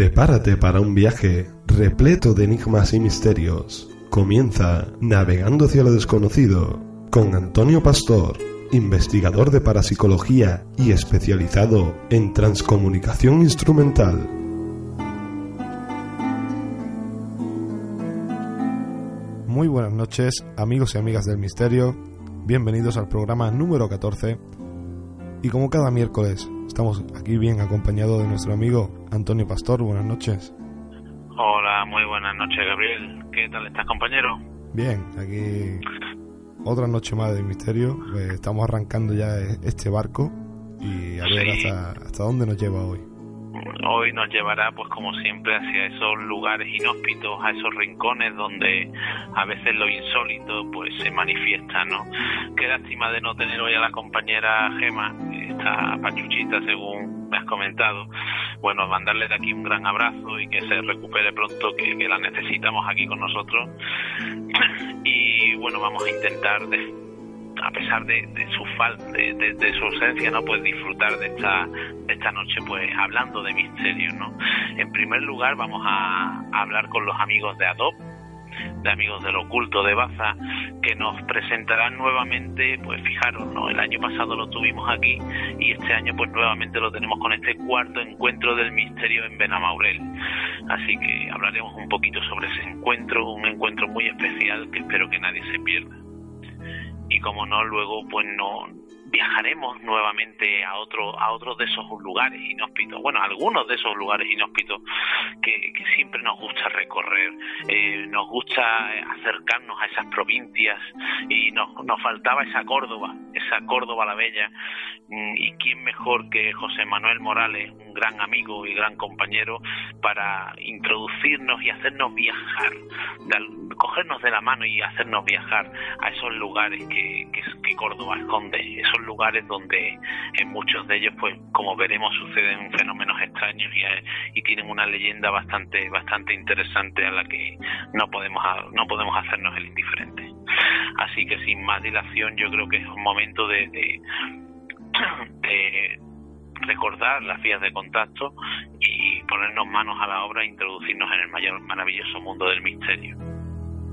Prepárate para un viaje repleto de enigmas y misterios. Comienza Navegando hacia lo desconocido con Antonio Pastor, investigador de parapsicología y especializado en transcomunicación instrumental. Muy buenas noches, amigos y amigas del misterio. Bienvenidos al programa número 14. Y como cada miércoles, estamos aquí bien acompañados de nuestro amigo Antonio Pastor. Buenas noches. Hola, muy buenas noches, Gabriel. ¿Qué tal estás, compañero? Bien, aquí otra noche más de misterio. Pues estamos arrancando ya este barco y a ver Sí. hasta, hasta dónde nos lleva hoy. Hoy nos llevará, pues como siempre, hacia esos lugares inhóspitos, a esos rincones donde a veces lo insólito pues se manifiesta, ¿no? Qué lástima de no tener hoy a la compañera Gema, esta pachuchita según me has comentado. Bueno, mandarle de aquí un gran abrazo y que se recupere pronto, que, que la necesitamos aquí con nosotros. Y bueno, vamos a intentar a pesar de, su falta, de, su ausencia, ¿no? Pues disfrutar de esta, de esta noche, pues hablando de misterio, ¿no? En primer lugar, vamos a, a hablar con los amigos de Adobe, de amigos del oculto de Baza, que nos presentarán nuevamente, pues fijaros, ¿no? El año pasado lo tuvimos aquí y este año, pues nuevamente lo tenemos con este cuarto encuentro del misterio en Benamaurel. Así que hablaremos un poquito sobre ese encuentro, un encuentro muy especial que espero que nadie se pierda y como no luego pues no viajaremos nuevamente a otro a otros de esos lugares inhóspitos bueno algunos de esos lugares inhóspitos que, que siempre nos gusta recorrer. Eh, nos gusta acercarnos a esas provincias y nos, nos faltaba esa Córdoba esa Córdoba la bella. Mm, y quién mejor que José Manuel Morales un gran amigo y gran compañero para introducirnos y hacernos viajar cogernos de la mano y hacernos viajar a esos lugares que, que, Córdoba esconde, lugares donde en muchos de ellos, pues como veremos, suceden fenómenos extraños y, eh, y tienen una leyenda bastante bastante interesante a la que no podemos no podemos hacernos el indiferente. Así que sin más dilación, yo creo que es un momento de, de, de recordar las vías de contacto y ponernos manos a la obra e introducirnos en el mayor maravilloso mundo del misterio.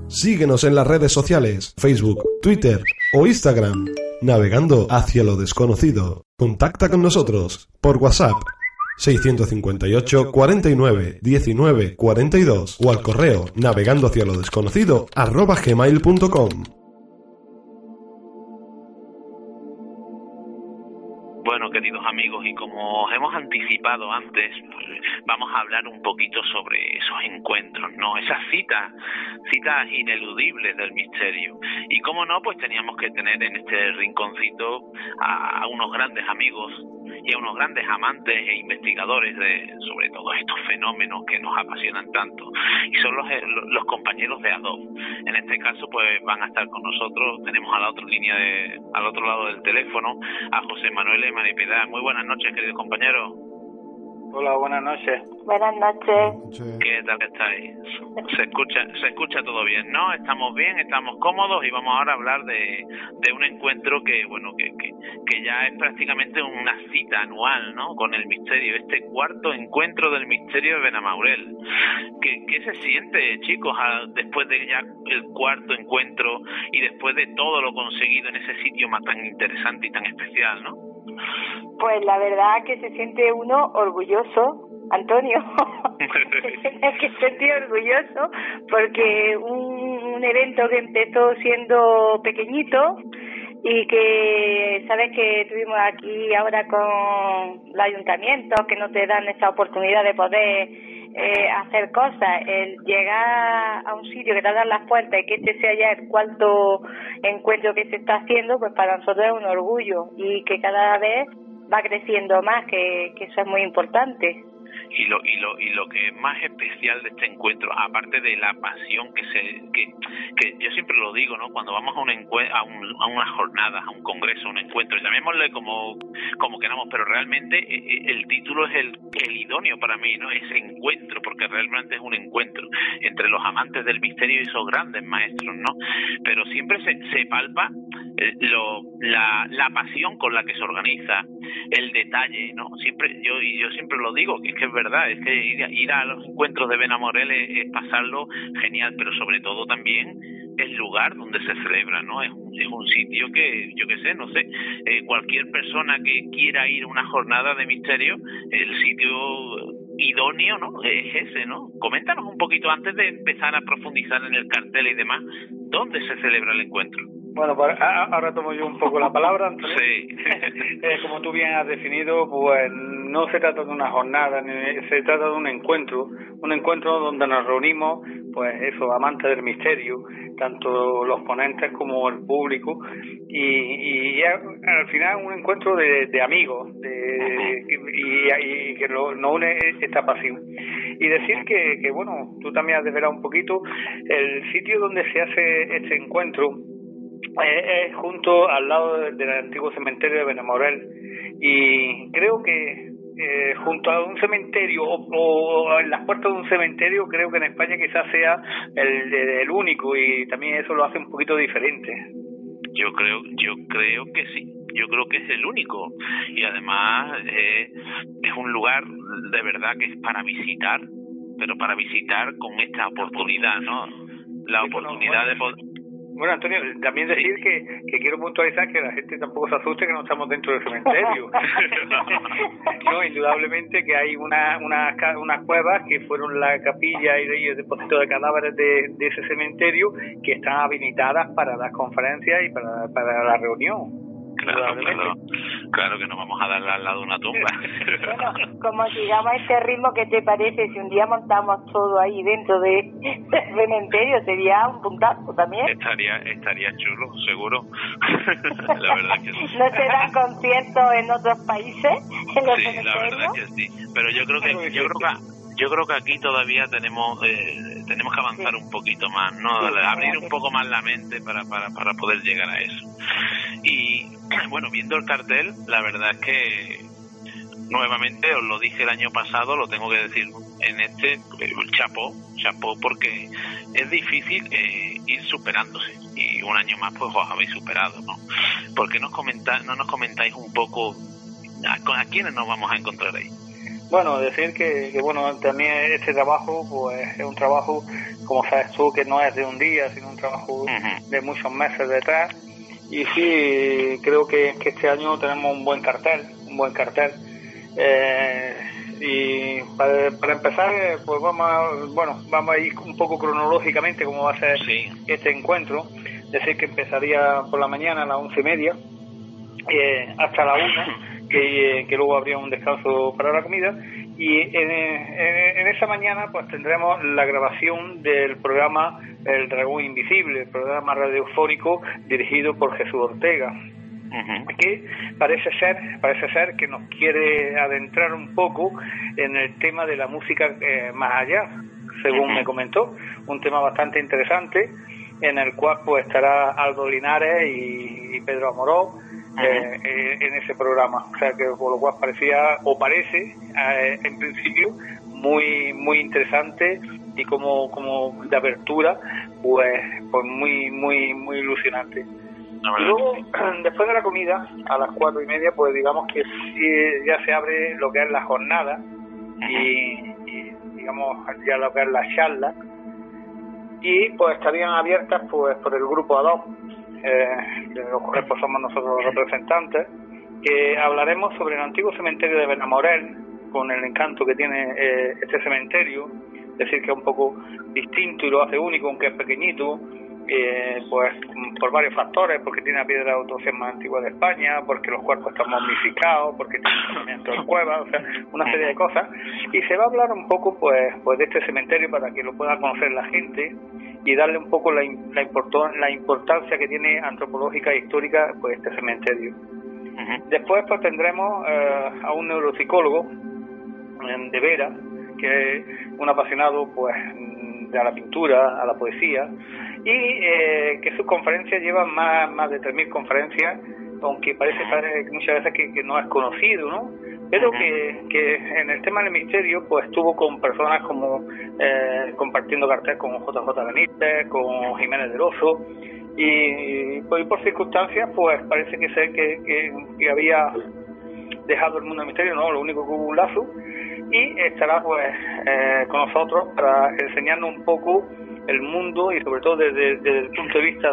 Síguenos en las redes sociales, Facebook, Twitter o Instagram, navegando hacia lo desconocido. Contacta con nosotros por WhatsApp 658 49 19 42 o al correo navegando hacia lo desconocido. Queridos amigos, y como os hemos anticipado antes, vamos a hablar un poquito sobre esos encuentros, ¿no? Esas citas, citas ineludibles del misterio. Y como no, pues teníamos que tener en este rinconcito a, a unos grandes amigos y a unos grandes amantes e investigadores de sobre todos estos fenómenos que nos apasionan tanto. Y son los, eh, los compañeros de Adobe. En este caso, pues van a estar con nosotros. Tenemos a la otra línea, de, al otro lado del teléfono, a José Manuel y María Piedad. Muy buenas noches, querido compañero. Hola, buenas noches. Buenas noches. ¿Qué tal estáis? Se escucha, se escucha todo bien, ¿no? Estamos bien, estamos cómodos y vamos ahora a hablar de, de un encuentro que, bueno, que, que, que ya es prácticamente una cita anual, ¿no? Con el misterio, este cuarto encuentro del misterio de Benamaurel. ¿Qué, qué se siente, chicos, a- después de ya el cuarto encuentro y después de todo lo conseguido en ese sitio más tan interesante y tan especial, ¿no? Pues la verdad que se siente uno orgulloso, Antonio. se que sentir orgulloso porque un, un evento que empezó siendo pequeñito y que sabes que tuvimos aquí ahora con los ayuntamientos que no te dan esa oportunidad de poder eh, hacer cosas, el llegar a un sitio que te dan las puertas y que este sea ya el cuarto encuentro que se está haciendo, pues para nosotros es un orgullo y que cada vez va creciendo más, que, que eso es muy importante y lo y lo y lo que es más especial de este encuentro aparte de la pasión que se que, que yo siempre lo digo no cuando vamos a un a, un, a una jornada a un congreso a un encuentro llamémosle como como queramos pero realmente eh, eh, el título es el, el idóneo para mí no ese encuentro porque realmente es un encuentro entre los amantes del misterio y esos grandes maestros no pero siempre se, se palpa eh, lo, la, la pasión con la que se organiza el detalle no siempre yo y yo siempre lo digo que es que verdad, es que ir, a los encuentros de Benamorel es, es pasarlo genial, pero sobre todo también el lugar donde se celebra, ¿no? Es un, es un sitio que, yo qué sé, no sé, eh, cualquier persona que quiera ir a una jornada de misterio, el sitio idóneo, ¿no? Es ese, ¿no? Coméntanos un poquito antes de empezar a profundizar en el cartel y demás, ¿dónde se celebra el encuentro? Bueno, pues ahora tomo yo un poco la palabra. Sí. eh, como tú bien has definido, pues no se trata de una jornada, ni se trata de un encuentro, un encuentro donde nos reunimos, pues eso, amantes del misterio, tanto los ponentes como el público, y, y al final un encuentro de, de amigos, de, y, que nos une esta pasión. Y decir que, que, bueno, tú también has desvelado un poquito, el sitio donde se hace este encuentro, es, junto al lado del antiguo cementerio de Benamorel y creo que eh, junto a un cementerio o, en las puertas de un cementerio creo que en España quizás sea el, el único y también eso lo hace un poquito diferente. Yo creo yo creo que sí yo creo que es el único. Y además eh, es un lugar de verdad que es para visitar pero para visitar con esta oportunidad no la oportunidad de poder bueno, Antonio, también decir que, que quiero puntualizar que la gente tampoco se asuste que no estamos dentro del cementerio. no, indudablemente que hay una, una, unas cuevas que fueron la capilla y el depósito de cadáveres de, de ese cementerio que están habilitadas para las conferencias y para, para la reunión. Claro, claro, claro que nos vamos a dar al lado de una tumba. bueno, como sigamos este ritmo, ¿qué te parece si un día montamos todo ahí dentro de, del cementerio? Sería un puntazo también. Estaría, estaría chulo, seguro. la verdad que sí. ¿No se dan conciertos en otros países? sí, la verdad que sí. Pero yo creo que, yo creo que yo creo que aquí todavía tenemos eh, tenemos que avanzar un poquito más, ¿no? Abrir un poco más la mente para, para, para poder llegar a eso. Y bueno, viendo el cartel, la verdad es que nuevamente os lo dije el año pasado, lo tengo que decir en este eh, chapó, chapó porque es difícil eh, ir superándose y un año más pues os habéis superado, ¿no? ¿Por qué nos comenta, no nos comentáis un poco a, a quiénes nos vamos a encontrar ahí? Bueno, decir que, que, bueno, también este trabajo pues es un trabajo, como sabes tú, que no es de un día, sino un trabajo de muchos meses detrás. Y sí, creo que, que, este año tenemos un buen cartel, un buen cartel. Eh, y para, para, empezar, pues vamos a, bueno, vamos a ir un poco cronológicamente cómo va a ser este encuentro. Decir que empezaría por la mañana a las once y media eh, hasta la una que, luego habría un descanso para la comida y en, en, esa mañana pues tendremos la grabación del programa El Dragón Invisible, el programa radiofónico dirigido por Jesús Ortega. que parece ser parece ser que nos quiere adentrar un poco en el tema de la música eh, más allá según me comentó un tema bastante interesante en el cual pues estará Aldo Linares y Pedro Amoró eh, eh, en ese programa. O sea que por lo cual parecía, o parece, eh, en principio, muy muy interesante y como, como de apertura, pues, pues muy, muy, muy ilusionante. Y luego, después de la comida, a las cuatro y media, pues digamos que ya se abre lo que es la jornada y, digamos ya lo que es la charla. Y pues estarían abiertas pues por el grupo ADOP eh, de los cuales somos nosotros los representantes, que hablaremos sobre el antiguo cementerio de Benamorel, con el encanto que tiene eh, este cementerio, es decir, que es un poco distinto y lo hace único, aunque es pequeñito, eh, pues por varios factores, porque tiene la piedra de autopsia más antigua de España, porque los cuerpos están momificados, porque tiene movimiento en cuevas, o sea, una serie de cosas. Y se va a hablar un poco pues, pues de este cementerio para que lo pueda conocer la gente y darle un poco la, la, la importancia que tiene antropológica e histórica pues este cementerio. Después pues tendremos eh, a un neuropsicólogo de Vera, que es un apasionado pues de la pintura, a la poesía, y eh, que sus conferencias llevan más, más de 3.000 conferencias, aunque parece, muchas veces que, no es conocido, ¿no? Pero que, que en el tema del misterio, pues estuvo con personas como eh, compartiendo cartel con JJ Benítez, con Jiménez de Oso, y, pues, por circunstancias, pues parece que sé que, que, había dejado el mundo del misterio, no, lo único que hubo un lazo, y estará pues eh, con nosotros para enseñarnos un poco el mundo y sobre todo desde, el punto de vista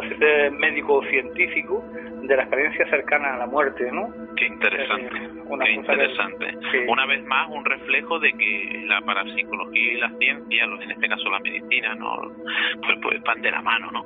médico-científico de la experiencia cercana a la muerte, ¿no? Qué interesante, qué interesante. Una vez más, un reflejo de que la parapsicología y la ciencia, en este caso la medicina, no pues, pues van de la mano, ¿no?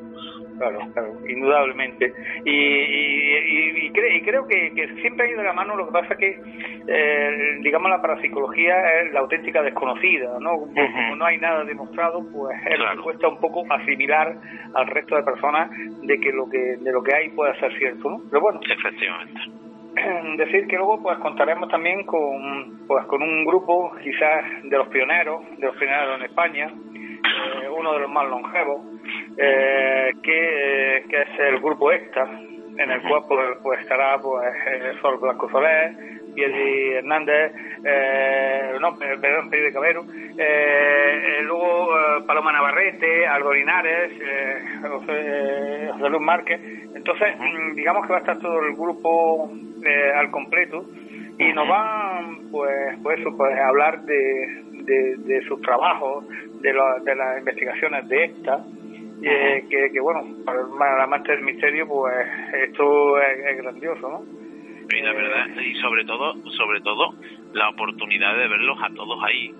Claro, claro, indudablemente. Y, y, y, creo que, siempre ha ido de la mano, lo que pasa que, eh, digamos, la parapsicología es la auténtica desconocida, ¿no? Como no hay nada demostrado, pues es cuesta un poco asimilar al resto de personas de que lo que de lo que hay puede ser cierto, ¿no? Pero bueno. Efectivamente. Decir que luego pues contaremos también con pues con un grupo quizás de los pioneros, de los pioneros en España, eh, uno de los más longevos, eh, que, es el grupo EXTA, en el cual pues, pues estará pues eh, Sol Blanco Soler, Piedi Hernández, eh, no, perdón, Pedro de Cabero, eh, luego Paloma Navarrete, Aldo Linares, José, José, Luis Márquez. Entonces, mm, digamos que va a estar todo el grupo al completo y nos van, pues, pues, pues a hablar de, de, sus trabajos, de, de las investigaciones de esta que, que, bueno, para el amante del misterio, pues esto es, grandioso, ¿no? Y la verdad, y sobre todo, sobre todo, la oportunidad de verlos a todos ahí.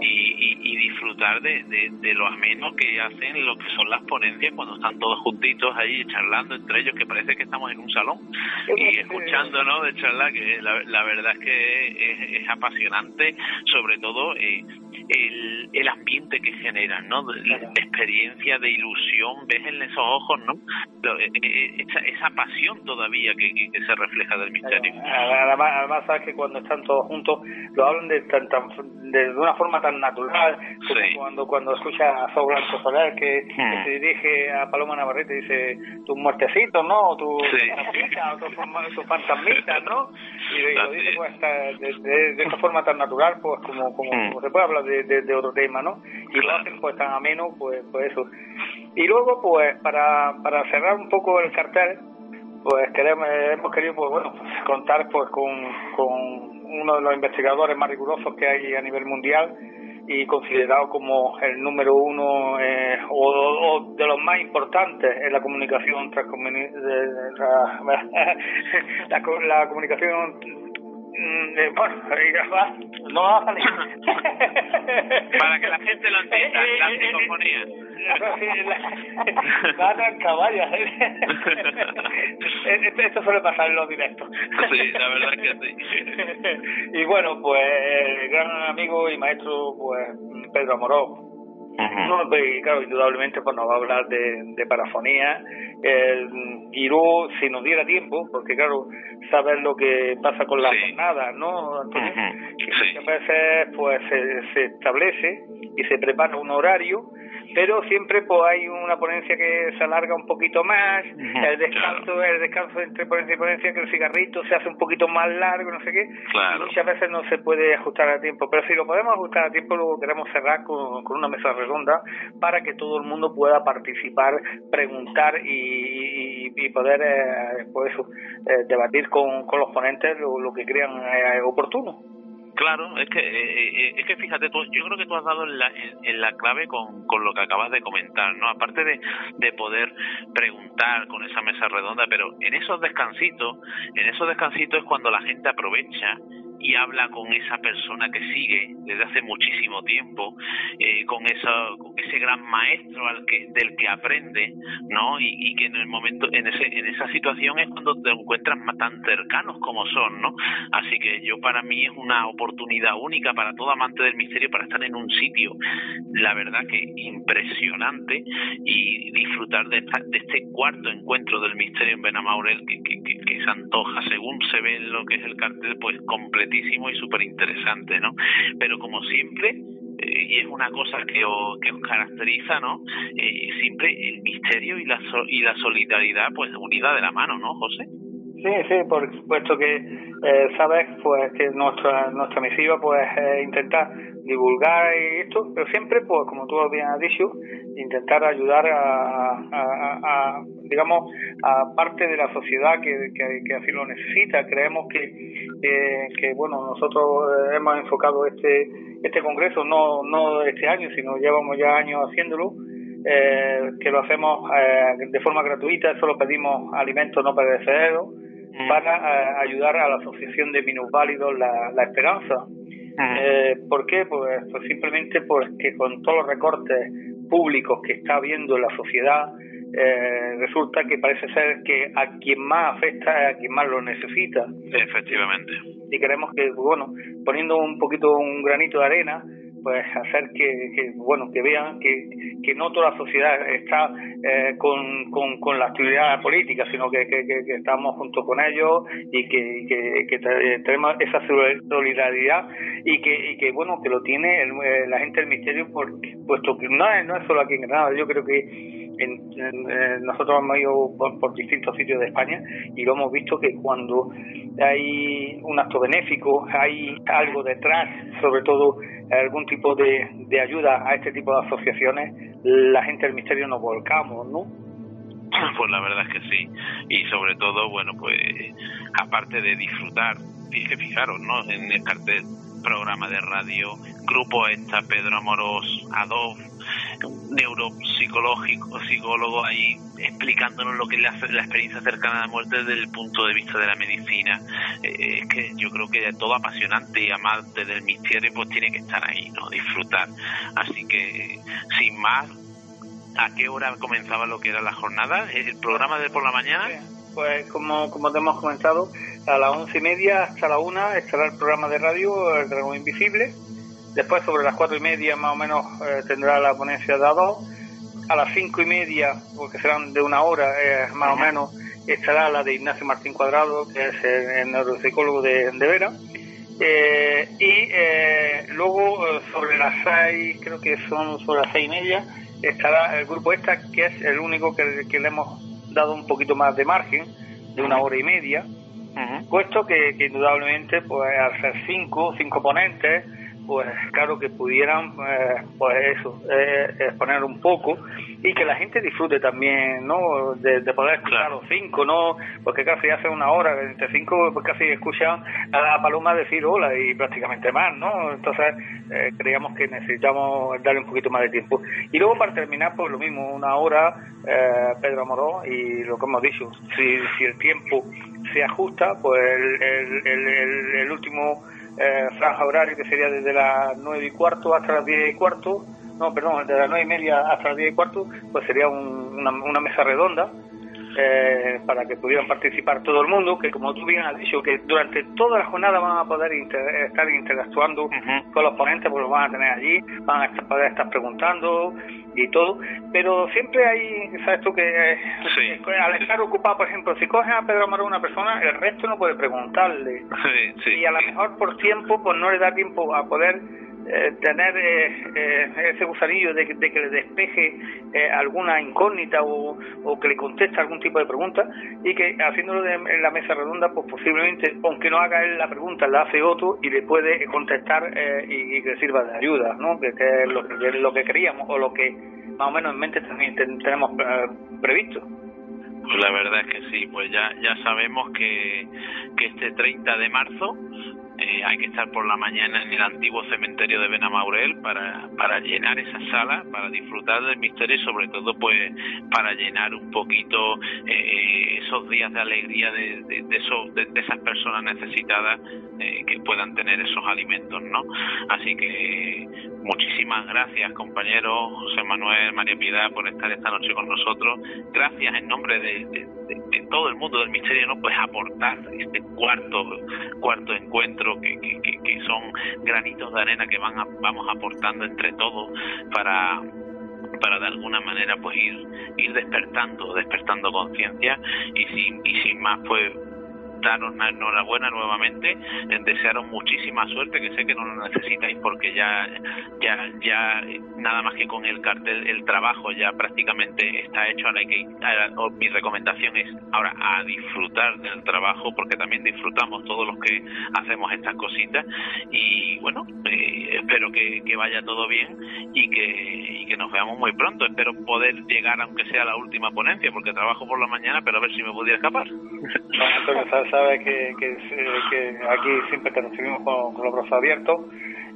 Y, y, disfrutar de, de, lo ameno que hacen lo que son las ponencias cuando están todos juntitos ahí charlando entre ellos, que parece que estamos en un salón y escuchando, ¿no? De charla, que la, la verdad es que es, apasionante, sobre todo eh, el, el ambiente que generan, ¿no? La experiencia de ilusión, ves en esos ojos, ¿no? Eh, eh, esa, esa pasión todavía que, que, se refleja del misterio. Además, además, sabes que cuando están todos juntos lo hablan de, tan, de, una forma tan natural, como cuando cuando escucha a Blanco Soler que, hmm. se dirige a Paloma Navarrete y dice tus muertecitos, ¿no? O tus sí. tu, fantasmitas, ¿no? Y, lo dice pues de, de, esa forma tan natural, pues como, como, hmm. como se puede hablar de de, otro tema, ¿no? Y lo hacen pues tan ameno, pues, pues eso. Y luego, pues, para, para cerrar un poco el cartel, pues queremos, hemos querido, pues bueno, contar pues con, con uno de los investigadores más rigurosos que hay a nivel mundial y considerado como el número uno eh, o, de los más importantes en la comunicación la, la comunicación Mm, eh, bueno, no va a salir. Para que la gente lo entienda, la psicofonía. Va a caballos. Esto suele pasar en los directos. Sí, la verdad que sí. Y bueno, pues el gran amigo y maestro, pues Pedro Amoró, no, pues, claro, indudablemente pues nos va a hablar de, de parafonía. y luego, si nos diera tiempo, porque claro, saber lo que pasa con la jornada, ¿no, Antonio? muchas veces pues se, se establece y se prepara un horario pero siempre pues hay una ponencia que se alarga un poquito más, el descanso, el descanso entre ponencia y ponencia, que el cigarrito se hace un poquito más largo, no sé qué, muchas veces no se puede ajustar a tiempo, pero si lo podemos ajustar a tiempo, luego queremos cerrar con, con una mesa redonda para que todo el mundo pueda participar, preguntar y, y, poder eh, pues eh, debatir con, con los ponentes lo, lo que crean eh, oportuno. Claro, es que eh, eh, es que fíjate, tú, yo creo que tú has dado en la, en, la clave con, con, lo que acabas de comentar, ¿no? Aparte de, de poder preguntar con esa mesa redonda, pero en esos descansitos, en esos descansitos es cuando la gente aprovecha y habla con esa persona que sigue desde hace muchísimo tiempo, eh, con, eso, con ese gran maestro al que, del que aprende, ¿no? Y, que en el momento, en, ese, en esa situación es cuando te encuentras más tan cercanos como son, ¿no? Así que yo para mí es una oportunidad única para todo amante del misterio para estar en un sitio, la verdad que impresionante y disfrutar de, este cuarto encuentro del misterio en Benamaurel que, que, se antoja, según se ve en lo que es el cartel, pues completísimo y súper interesante, ¿no? Pero como siempre, eh, y es una cosa que os, que os caracteriza, ¿no? Eh, siempre el misterio y la, y la solidaridad, pues unida de la mano, ¿no, José? Sí, sí, por supuesto que eh, sabes pues que nuestra nuestra misiva pues es intentar divulgar esto, pero siempre pues como tú bien has dicho, intentar ayudar a, a, digamos a parte de la sociedad que, que, así lo necesita. Creemos que, que, bueno nosotros hemos enfocado este este congreso no no este año, sino llevamos ya años haciéndolo. Eh, que lo hacemos eh, de forma gratuita, solo pedimos alimentos no perecederos para eh, ayudar a la Asociación de Minusválidos La, la Esperanza. Eh, ¿Por qué? Pues, pues, simplemente porque con todos los recortes públicos que está habiendo en la sociedad, eh, resulta que parece ser que a quien más afecta es a quien más lo necesita. Efectivamente. Y queremos que, bueno, poniendo un poquito un granito de arena, pues hacer que, bueno que vean que, que no toda la sociedad está eh, con, con, la actividad política sino que, que, estamos junto con ellos y que, que, tenemos esa solidaridad y que, y que bueno que lo tiene eh, la gente del misterio porque puesto que no es, no es solo aquí en Granada. Yo creo que en, nosotros hemos ido por, distintos sitios de España y lo hemos visto que cuando hay un acto benéfico, hay algo detrás, sobre todo algún tipo de, de ayuda a este tipo de asociaciones, la gente del misterio nos volcamos, ¿no? Pues la verdad es que sí. Y sobre todo, bueno, pues aparte de disfrutar, fijaros, ¿no? En el cartel programa de radio, grupo esta, Pedro Amorós, Adolf, neuropsicológico, psicólogo ahí explicándonos lo que es la, experiencia cercana a la muerte desde el punto de vista de la medicina. Eh, es que yo creo que todo apasionante y amante del misterio pues tiene que estar ahí, ¿no? Disfrutar. Así que, sin más, ¿a qué hora comenzaba lo que era la jornada? ¿El programa de por la mañana? Pues como, como te hemos comentado, a las once y media hasta la una estará el programa de radio El Dragón Invisible Después, sobre las cuatro y media, más o menos, eh, tendrá la ponencia de A2. A las cinco y media, porque serán de una hora eh, más o menos, estará la de Ignacio Martín Cuadrado, que es el, neuropsicólogo de, Vera. Eh, y luego, sobre las seis, creo que son sobre las seis y media, estará el grupo esta, que es el único que, le hemos dado un poquito más de margen, de una hora y media, puesto que, que, indudablemente, pues al ser cinco, cinco ponentes, pues claro que pudieran eh, pues eso eh, exponer un poco y que la gente disfrute también no de, poder escuchar a los cinco no porque casi hace una hora entre cinco pues casi escuchan a la paloma decir hola y prácticamente más no entonces eh, creíamos que necesitamos darle un poquito más de tiempo. Y luego para terminar pues lo mismo una hora eh, Pedro Amoró y lo que hemos dicho si, si el tiempo se ajusta pues el, el, el último eh, franja horaria que sería desde las nueve y cuarto hasta las diez y cuarto, no, perdón, desde las nueve y media hasta las diez y cuarto, pues sería una, una mesa redonda eh, para que pudieran participar todo el mundo, que como tú bien has dicho, que durante toda la jornada van a poder estar interactuando con los ponentes, porque los van a tener allí, van a poder estar preguntando y todo, pero siempre hay, ¿sabes tú? Que eh, al estar ocupado, por ejemplo, si coges a Pedro Amaro una persona, el resto no puede preguntarle. y a lo mejor por tiempo, pues no le da tiempo a poder eh, tener eh, eh, ese gusanillo de, de, que le despeje alguna incógnita o, que le conteste algún tipo de pregunta y que haciéndolo en la mesa redonda, pues posiblemente, aunque no haga él la pregunta, la hace otro y le puede contestar y, que sirva de ayuda, ¿no? Que, es lo que, lo que queríamos o lo que más o menos en mente también tenemos previsto. Pues la verdad es que sí, pues ya, ya sabemos que, que este 30 de marzo eh, hay que estar por la mañana en el antiguo cementerio de Benamaurel para, para llenar esa sala, para disfrutar del misterio y sobre todo pues para llenar un poquito eh, esos días de alegría de, de, de, esas personas necesitadas eh, que puedan tener esos alimentos, ¿no? Así que muchísimas gracias compañeros José Manuel, María Piedad por estar esta noche con nosotros. Gracias en nombre de, todo el mundo del misterio, ¿no? Pues aportar este cuarto cuarto encuentro que, que, que, son granitos de arena que van vamos aportando entre todos para para de alguna manera pues ir ir despertando despertando conciencia y sin y sin más pues daros la enhorabuena nuevamente, desearos muchísima suerte, que sé que no lo necesitáis porque ya, ya, ya nada más que con el cartel, el trabajo ya prácticamente está hecho. Ahora hay que, mi recomendación es ahora a disfrutar del trabajo porque también disfrutamos todos los que hacemos estas cositas y bueno, eh, espero que, vaya todo bien y que, y que nos veamos muy pronto. Espero poder llegar aunque sea la última ponencia porque trabajo por la mañana, pero a ver si me pudiera escapar. Sabes que, que, aquí siempre te recibimos con, los brazos abiertos.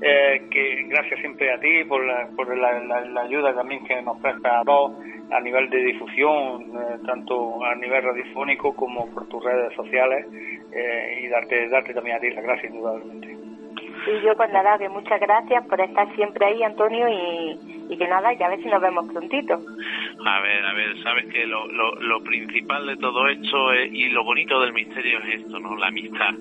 Eh, que gracias siempre a ti por la, por la, ayuda también que nos presta a vos a nivel de difusión, eh, tanto a nivel radiofónico como por tus redes sociales eh, y darte, darte también a ti las gracias indudablemente. Y yo pues nada, que muchas gracias por estar siempre ahí, Antonio, y, y que nada, que a ver si nos vemos prontito. A ver, a ver, sabes que lo, lo, lo principal de todo esto es, y lo bonito del misterio es esto, ¿no? La amistad.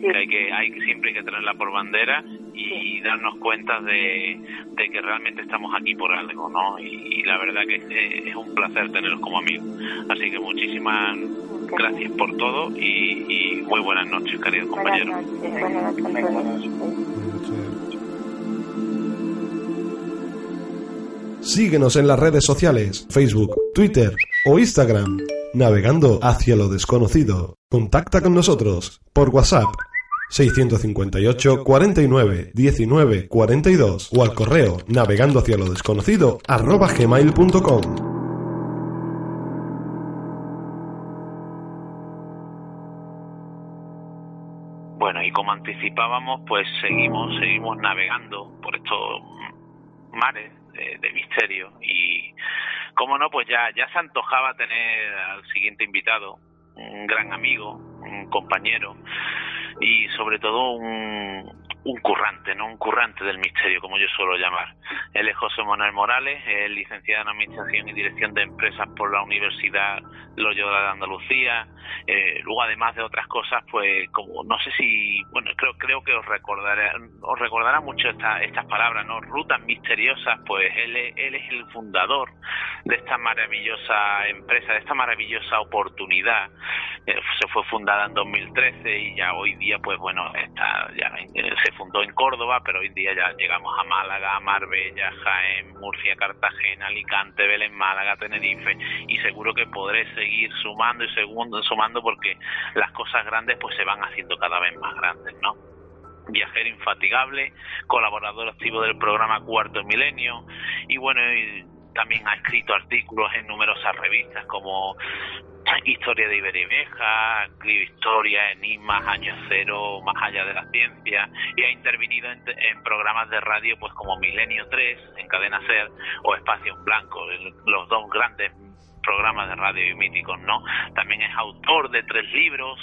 Que hay que, hay siempre hay que tenerla por bandera y, darnos cuenta de, de, que realmente estamos aquí por algo, ¿no? Y, la verdad que es, es, un placer tenerlos como amigos. Así que muchísimas gracias por todo y, y muy buenas noches, queridos compañeros. Buenas noches, buenas noches. Síguenos en las redes sociales, Facebook, Twitter o Instagram, navegando hacia lo desconocido. Contacta con nosotros por WhatsApp 658 49 19 42 o al correo navegando hacia lo desconocido. Como anticipábamos, pues seguimos, seguimos navegando por estos mares de, misterio. Y como no pues ya ya se antojaba tener al siguiente invitado un gran amigo un compañero y sobre todo un, un currante, ¿no? Un currante del misterio, como yo suelo llamar. Él es José Manuel Morales, es licenciado en Administración y Dirección de Empresas por la Universidad Loyola de Andalucía. Eh, luego, además de otras cosas, pues, como no sé si, bueno, creo creo que os recordará, os recordará mucho esta, estas palabras, ¿no? Rutas misteriosas, pues él, él es el fundador de esta maravillosa empresa, de esta maravillosa oportunidad. Eh, se fue fundada en 2013 y ya hoy día, pues bueno, está, eh, fundó en Córdoba, pero hoy en día ya llegamos a Málaga, Marbella, Jaén, Murcia, Cartagena, Alicante, Belén, Málaga, Tenerife y seguro que podré seguir sumando y segundo, sumando porque las cosas grandes pues se van haciendo cada vez más grandes, ¿no? viajero infatigable, colaborador activo del programa Cuarto Milenio y bueno, también ha escrito artículos en numerosas revistas como Historia de Ibervieja, Historia, Enigmas, Año Cero, Más Allá de la Ciencia, y ha intervenido en, programas de radio pues como Milenio 3, en Cadena Ser, o Espacio en Blanco, los dos grandes programas de radio y míticos, ¿no? También es autor de tres libros,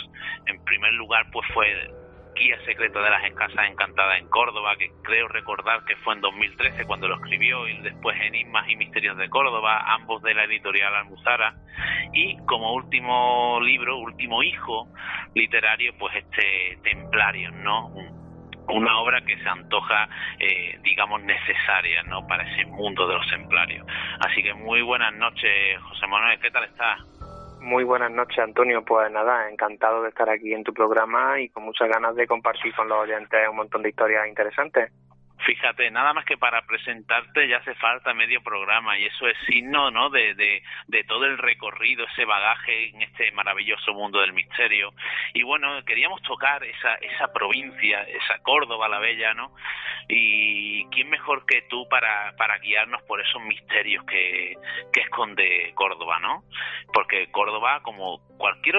en primer lugar pues fue Guía Secreto de las Casas Encantadas en Córdoba, que creo recordar que fue en 2013 cuando lo escribió, y después Enigmas y Misterios de Córdoba, ambos de la editorial Almuzara, y como último libro, último hijo literario, pues este Templario, ¿no? una obra que se antoja, eh, digamos, necesaria ¿no? para ese mundo de los templarios. Así que muy buenas noches, José Manuel, ¿qué tal estás? Muy buenas noches, Antonio. Pues nada, encantado de estar aquí en tu programa y con muchas ganas de compartir con los oyentes un montón de historias interesantes. Fíjate, nada más que para presentarte ya hace falta medio programa y eso es signo, ¿no? De, de, todo el recorrido, ese bagaje en este maravilloso mundo del misterio. Y bueno, queríamos tocar esa, esa provincia, esa Córdoba la Bella, ¿no? Y quién mejor que tú para, para guiarnos por esos misterios que, que esconde Córdoba, ¿no? Porque Córdoba, como cualquier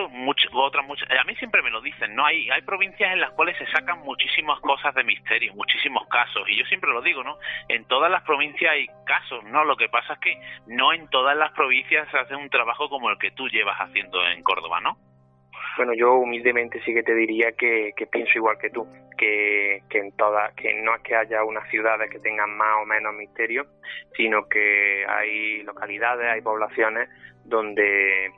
otra, mucha, a mí siempre me lo dicen, ¿no? Hay, hay provincias en las cuales se sacan muchísimas cosas de misterio, muchísimos casos, yo siempre lo digo, ¿no? En todas las provincias hay casos, ¿no? Lo que pasa es que no en todas las provincias se hace un trabajo como el que tú llevas haciendo en Córdoba, ¿no? Bueno, yo humildemente sí que te diría que, pienso igual que tú, que, que en todas, que no es que haya unas ciudades que tengan más o menos misterio, sino que hay localidades, hay poblaciones donde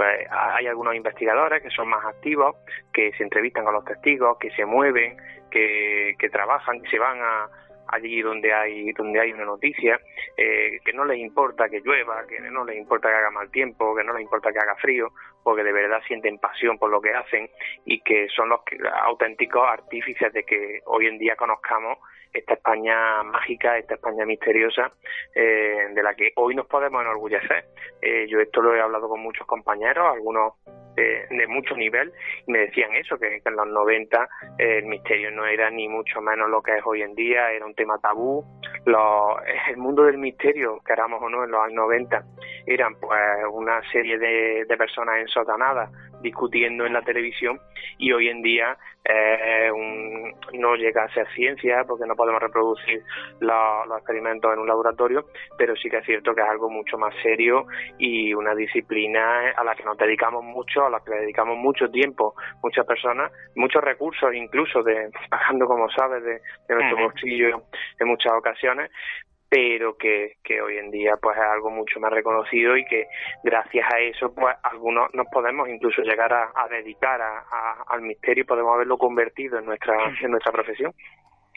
pues hay algunos investigadores que son más activos, que se entrevistan con los testigos, que se mueven, que, que trabajan, se van a, allí donde hay donde hay una noticia, eh, que no les importa que llueva, que no les importa que haga mal tiempo, que no les importa que haga frío, porque de verdad sienten pasión por lo que hacen y que son los auténticos artífices de que hoy en día conozcamos esta España mágica, esta España misteriosa, eh, de la que hoy nos podemos enorgullecer. Eh, yo esto lo he hablado con muchos compañeros, algunos de, mucho nivel, y me decían eso, que, en los 90 eh, el misterio no era ni mucho menos lo que es hoy en día, era un tema tabú. el mundo del misterio, queramos o no, en los años 90, eran pues una serie de, de personas ensotanadas discutiendo en la televisión y hoy en día eh, no llega a ser ciencia porque no podemos reproducir los experimentos en un laboratorio, pero sí que es cierto que es algo mucho más serio y una disciplina a la que nos dedicamos mucho, a la que le dedicamos mucho tiempo, muchas personas, muchos recursos incluso de pagando como sabes de, de nuestro bolsillo en muchas ocasiones, pero que, que hoy en día pues es algo mucho más reconocido y que gracias a eso pues algunos nos podemos incluso llegar a, dedicar a, al misterio y podemos haberlo convertido en nuestra en nuestra profesión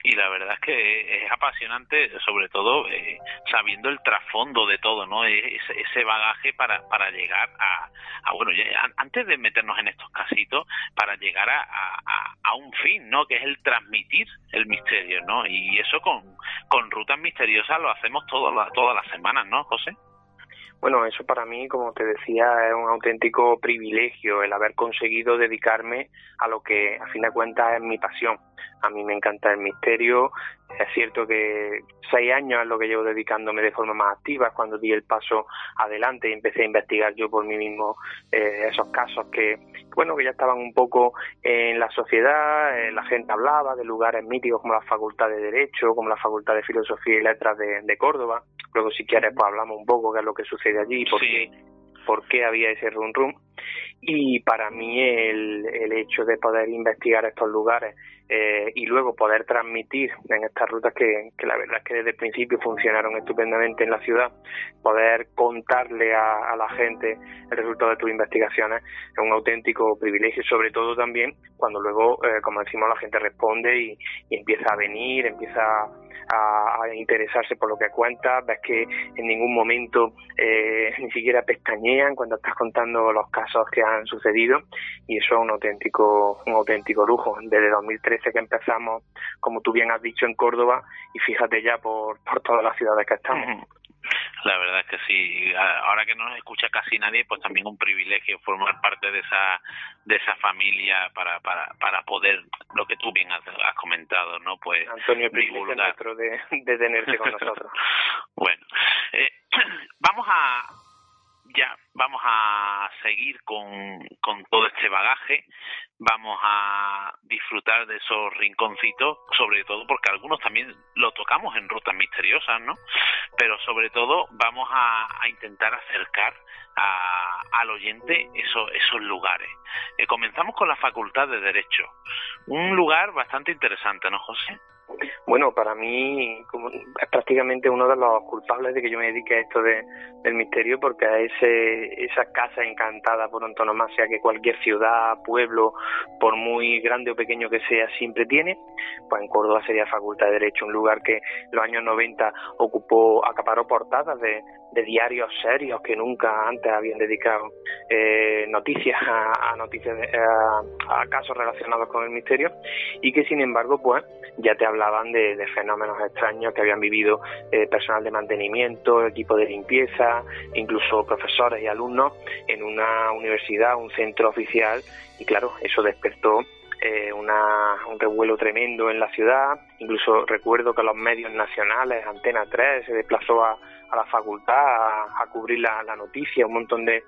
y la verdad es que es apasionante, sobre todo eh, sabiendo el trasfondo de todo, ¿no? E-, ese, bagaje para, para llegar a, a bueno, antes de meternos en estos casitos, para llegar a, a, a, un fin, ¿no? Que es el transmitir el misterio, ¿no? Y eso con, con rutas misteriosas lo hacemos todas las, todas las semanas, ¿no, José? Bueno, eso para mí, como te decía, es un auténtico privilegio el haber conseguido dedicarme a lo que a fin de cuentas es mi pasión. A mí me encanta el misterio. Es cierto que seis años es lo que llevo dedicándome de forma más activa, cuando di el paso adelante y empecé a investigar yo por mí mismo eh, esos casos que, bueno, que ya estaban un poco en la sociedad, eh, la gente hablaba de lugares míticos como la Facultad de Derecho, como la Facultad de Filosofía y Letras de, Córdoba. Luego, si quieres, pues hablamos un poco qué es lo que sucede allí y por, qué, por qué había ese rum rum. Y para mí el, el hecho de poder investigar estos lugares eh, y luego poder transmitir en estas rutas que, la verdad es que desde el principio funcionaron estupendamente en la ciudad, poder contarle a, la gente el resultado de tus investigaciones es un auténtico privilegio, sobre todo también cuando luego, eh, como decimos, la gente responde y, empieza a venir, empieza a, interesarse por lo que cuentas, ves que en ningún momento eh, ni siquiera pestañean cuando estás contando los casos que han sucedido y eso es un auténtico, un auténtico lujo. Desde 2013 que empezamos, como tú bien has dicho, en Córdoba y fíjate ya por, por todas las ciudades que estamos. La verdad es que sí, ahora que no nos escucha casi nadie, pues también un privilegio formar parte de esa de esa familia para para para poder lo que tú bien has, comentado, ¿no? Pues Antonio, divulgar. de, de tenerte con nosotros. bueno, eh, vamos a ya vamos a seguir con, con todo este bagaje, vamos a disfrutar de esos rinconcitos, sobre todo porque algunos también lo tocamos en rutas misteriosas, ¿no? Pero sobre todo vamos a, intentar acercar a, al oyente esos, lugares. Eh, comenzamos con la Facultad de Derecho, un lugar bastante interesante, ¿no, José? Bueno, para mí es prácticamente uno de los culpables de que yo me dedique a esto de, del misterio, porque a ese, esa casa encantada por antonomasia que cualquier ciudad, pueblo, por muy grande o pequeño que sea, siempre tiene, pues en Córdoba sería Facultad de Derecho, un lugar que en los años 90 ocupó, acaparó portadas de, de diarios serios que nunca antes habían dedicado eh, noticias a, noticias a, casos relacionados con el misterio y que sin embargo pues ya te hablaban de, fenómenos extraños que habían vivido eh, personal de mantenimiento, equipo de limpieza, incluso profesores y alumnos en una universidad, un centro oficial y claro, eso despertó eh, una, un revuelo tremendo en la ciudad. Incluso recuerdo que los medios nacionales, Antena 3, se desplazó a, a la facultad a, cubrir la, noticia, un montón de,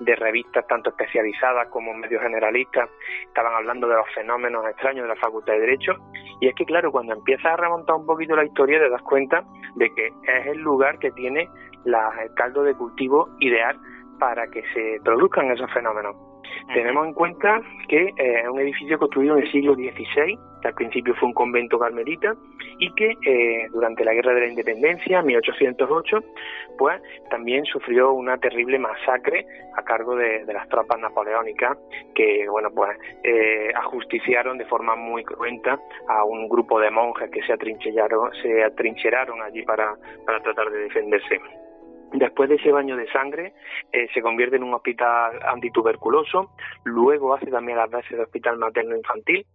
revistas tanto especializadas como medios generalistas estaban hablando de los fenómenos extraños de la Facultad de Derecho y es que claro, cuando empiezas a remontar un poquito la historia te das cuenta de que es el lugar que tiene la, el caldo de cultivo ideal para que se produzcan esos fenómenos. Tenemos en cuenta que eh, es un edificio construido en el siglo XVI, que al principio fue un convento carmelita, y que eh, durante la Guerra de la Independencia, 1808, pues también sufrió una terrible masacre a cargo de, las tropas napoleónicas, que bueno pues eh, ajusticiaron de forma muy cruenta a un grupo de monjes que se atrincheraron, se atrincheraron allí para, para tratar de defenderse. Después de ese baño de sangre, eh, se convierte en un hospital antituberculoso, luego hace también las bases de hospital materno-infantil.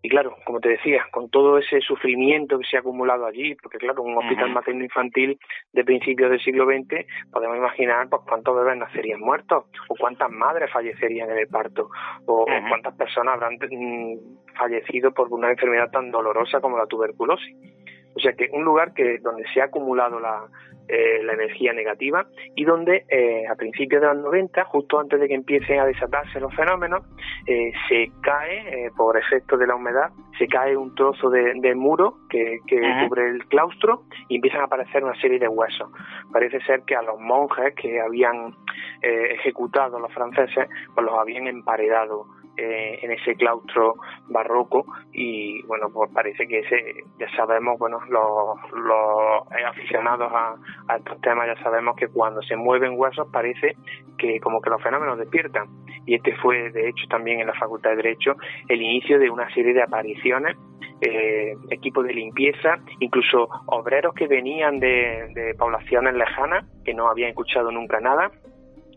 Y claro, como te decía, con todo ese sufrimiento que se ha acumulado allí, porque claro, un hospital materno-infantil de principios del siglo XX, podemos imaginar pues, cuántos bebés nacerían muertos, o cuántas madres fallecerían en el parto, o, cuántas personas habrán mm, fallecido por una enfermedad tan dolorosa como la tuberculosis. O sea que un lugar que donde se ha acumulado la, eh, la energía negativa y donde eh, a principios de los 90, justo antes de que empiecen a desatarse los fenómenos, eh, se cae, por efecto de la humedad, se cae un trozo de, muro que, cubre el claustro y empiezan a aparecer una serie de huesos. Parece ser que a los monjes que habían ejecutado los franceses, pues los habían emparedado eh, en ese claustro barroco y bueno pues parece que ese ya sabemos bueno los, aficionados a, estos temas ya sabemos que cuando se mueven huesos parece que como que los fenómenos despiertan. Y este fue de hecho también en la Facultad de Derecho el inicio de una serie de apariciones eh, equipos de limpieza, incluso obreros que venían de poblaciones lejanas que no habían escuchado nunca nada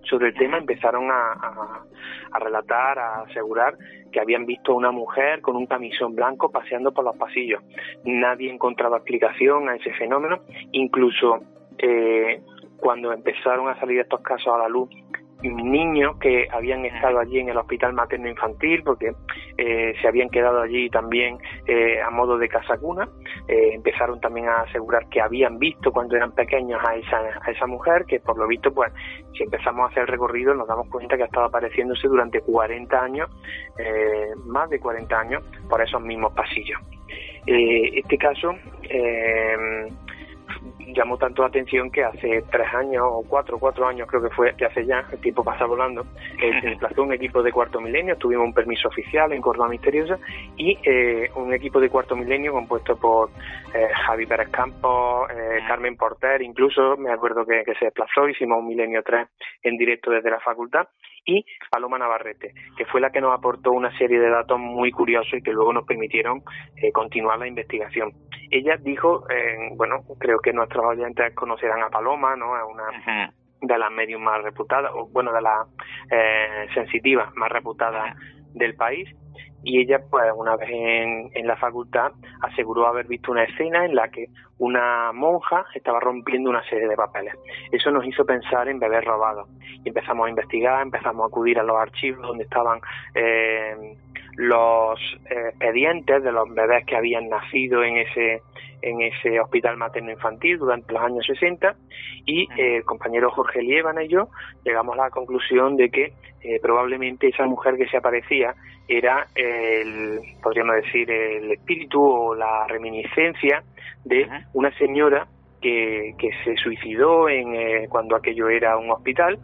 sobre el tema empezaron a, relatar, a asegurar que habían visto a una mujer con un camisón blanco paseando por los pasillos. Nadie encontraba explicación a ese fenómeno, incluso eh, cuando empezaron a salir estos casos a la luz niños que habían estado allí en el hospital materno infantil porque eh, se habían quedado allí también eh, a modo de casacuna. Eh, empezaron también a asegurar que habían visto cuando eran pequeños a esa, a esa mujer que por lo visto pues si empezamos a hacer el recorrido nos damos cuenta que ha estado apareciéndose durante 40 años más de 40 años por esos mismos pasillos. Este caso llamó tanto la atención que hace tres años o cuatro, cuatro años creo que fue, que hace ya, el tiempo pasa volando, eh, se desplazó un equipo de cuarto milenio, tuvimos un permiso oficial en Córdoba Misteriosa y eh, un equipo de cuarto milenio compuesto por eh, Javi Pérez Campos, Carmen Porter, incluso me acuerdo que, que se desplazó, hicimos un milenio 3 en directo desde la facultad y Paloma Navarrete, que fue la que nos aportó una serie de datos muy curiosos y que luego nos permitieron eh, continuar la investigación. Ella dijo, eh, bueno, creo que nuestros oyentes conocerán a Paloma, ¿no? Es una de las medios más reputadas, o bueno, de las eh, sensitivas más reputadas del país y ella pues una vez en, en, la facultad aseguró haber visto una escena en la que una monja estaba rompiendo una serie de papeles. Eso nos hizo pensar en bebés robados y empezamos a investigar, empezamos a acudir a los archivos donde estaban eh, los eh, expedientes de los bebés que habían nacido en ese en ese hospital materno infantil durante los años 60 y eh, el compañero Jorge Lievana y yo llegamos a la conclusión de que eh, probablemente esa mujer que se aparecía era el podríamos decir el espíritu o la reminiscencia de una señora que, que se suicidó en cuando aquello era un hospital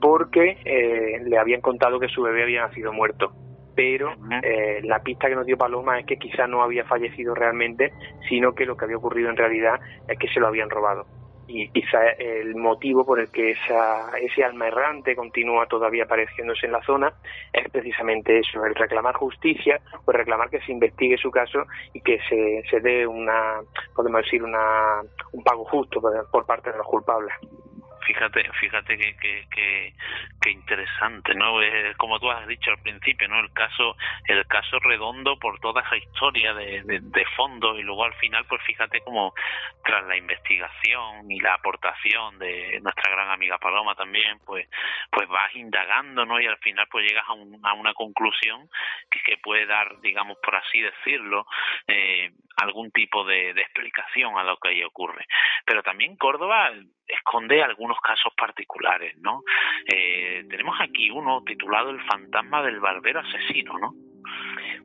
porque le habían contado que su bebé había nacido muerto pero eh, la pista que nos dio Paloma es que quizá no había fallecido realmente, sino que lo que había ocurrido en realidad es que se lo habían robado. Y quizá el motivo por el que esa, ese alma errante continúa todavía apareciéndose en la zona es precisamente eso, el reclamar justicia o reclamar que se investigue su caso y que se, se dé una, podemos decir, una, un pago justo por parte de los culpables. Fíjate, fíjate que, que, que, interesante, ¿no? Es, como tú has dicho al principio, ¿no? El caso, el caso redondo por toda esa historia de, de, fondo y luego al final, pues fíjate como tras la investigación y la aportación de nuestra gran amiga Paloma también, pues, pues vas indagando, ¿no? Y al final pues llegas a, a una conclusión que, que puede dar, digamos, por así decirlo, eh, algún tipo de, de explicación a lo que ahí ocurre. Pero también Córdoba esconde algunos casos particulares, ¿no? Eh, tenemos aquí uno titulado El fantasma del barbero asesino, ¿no?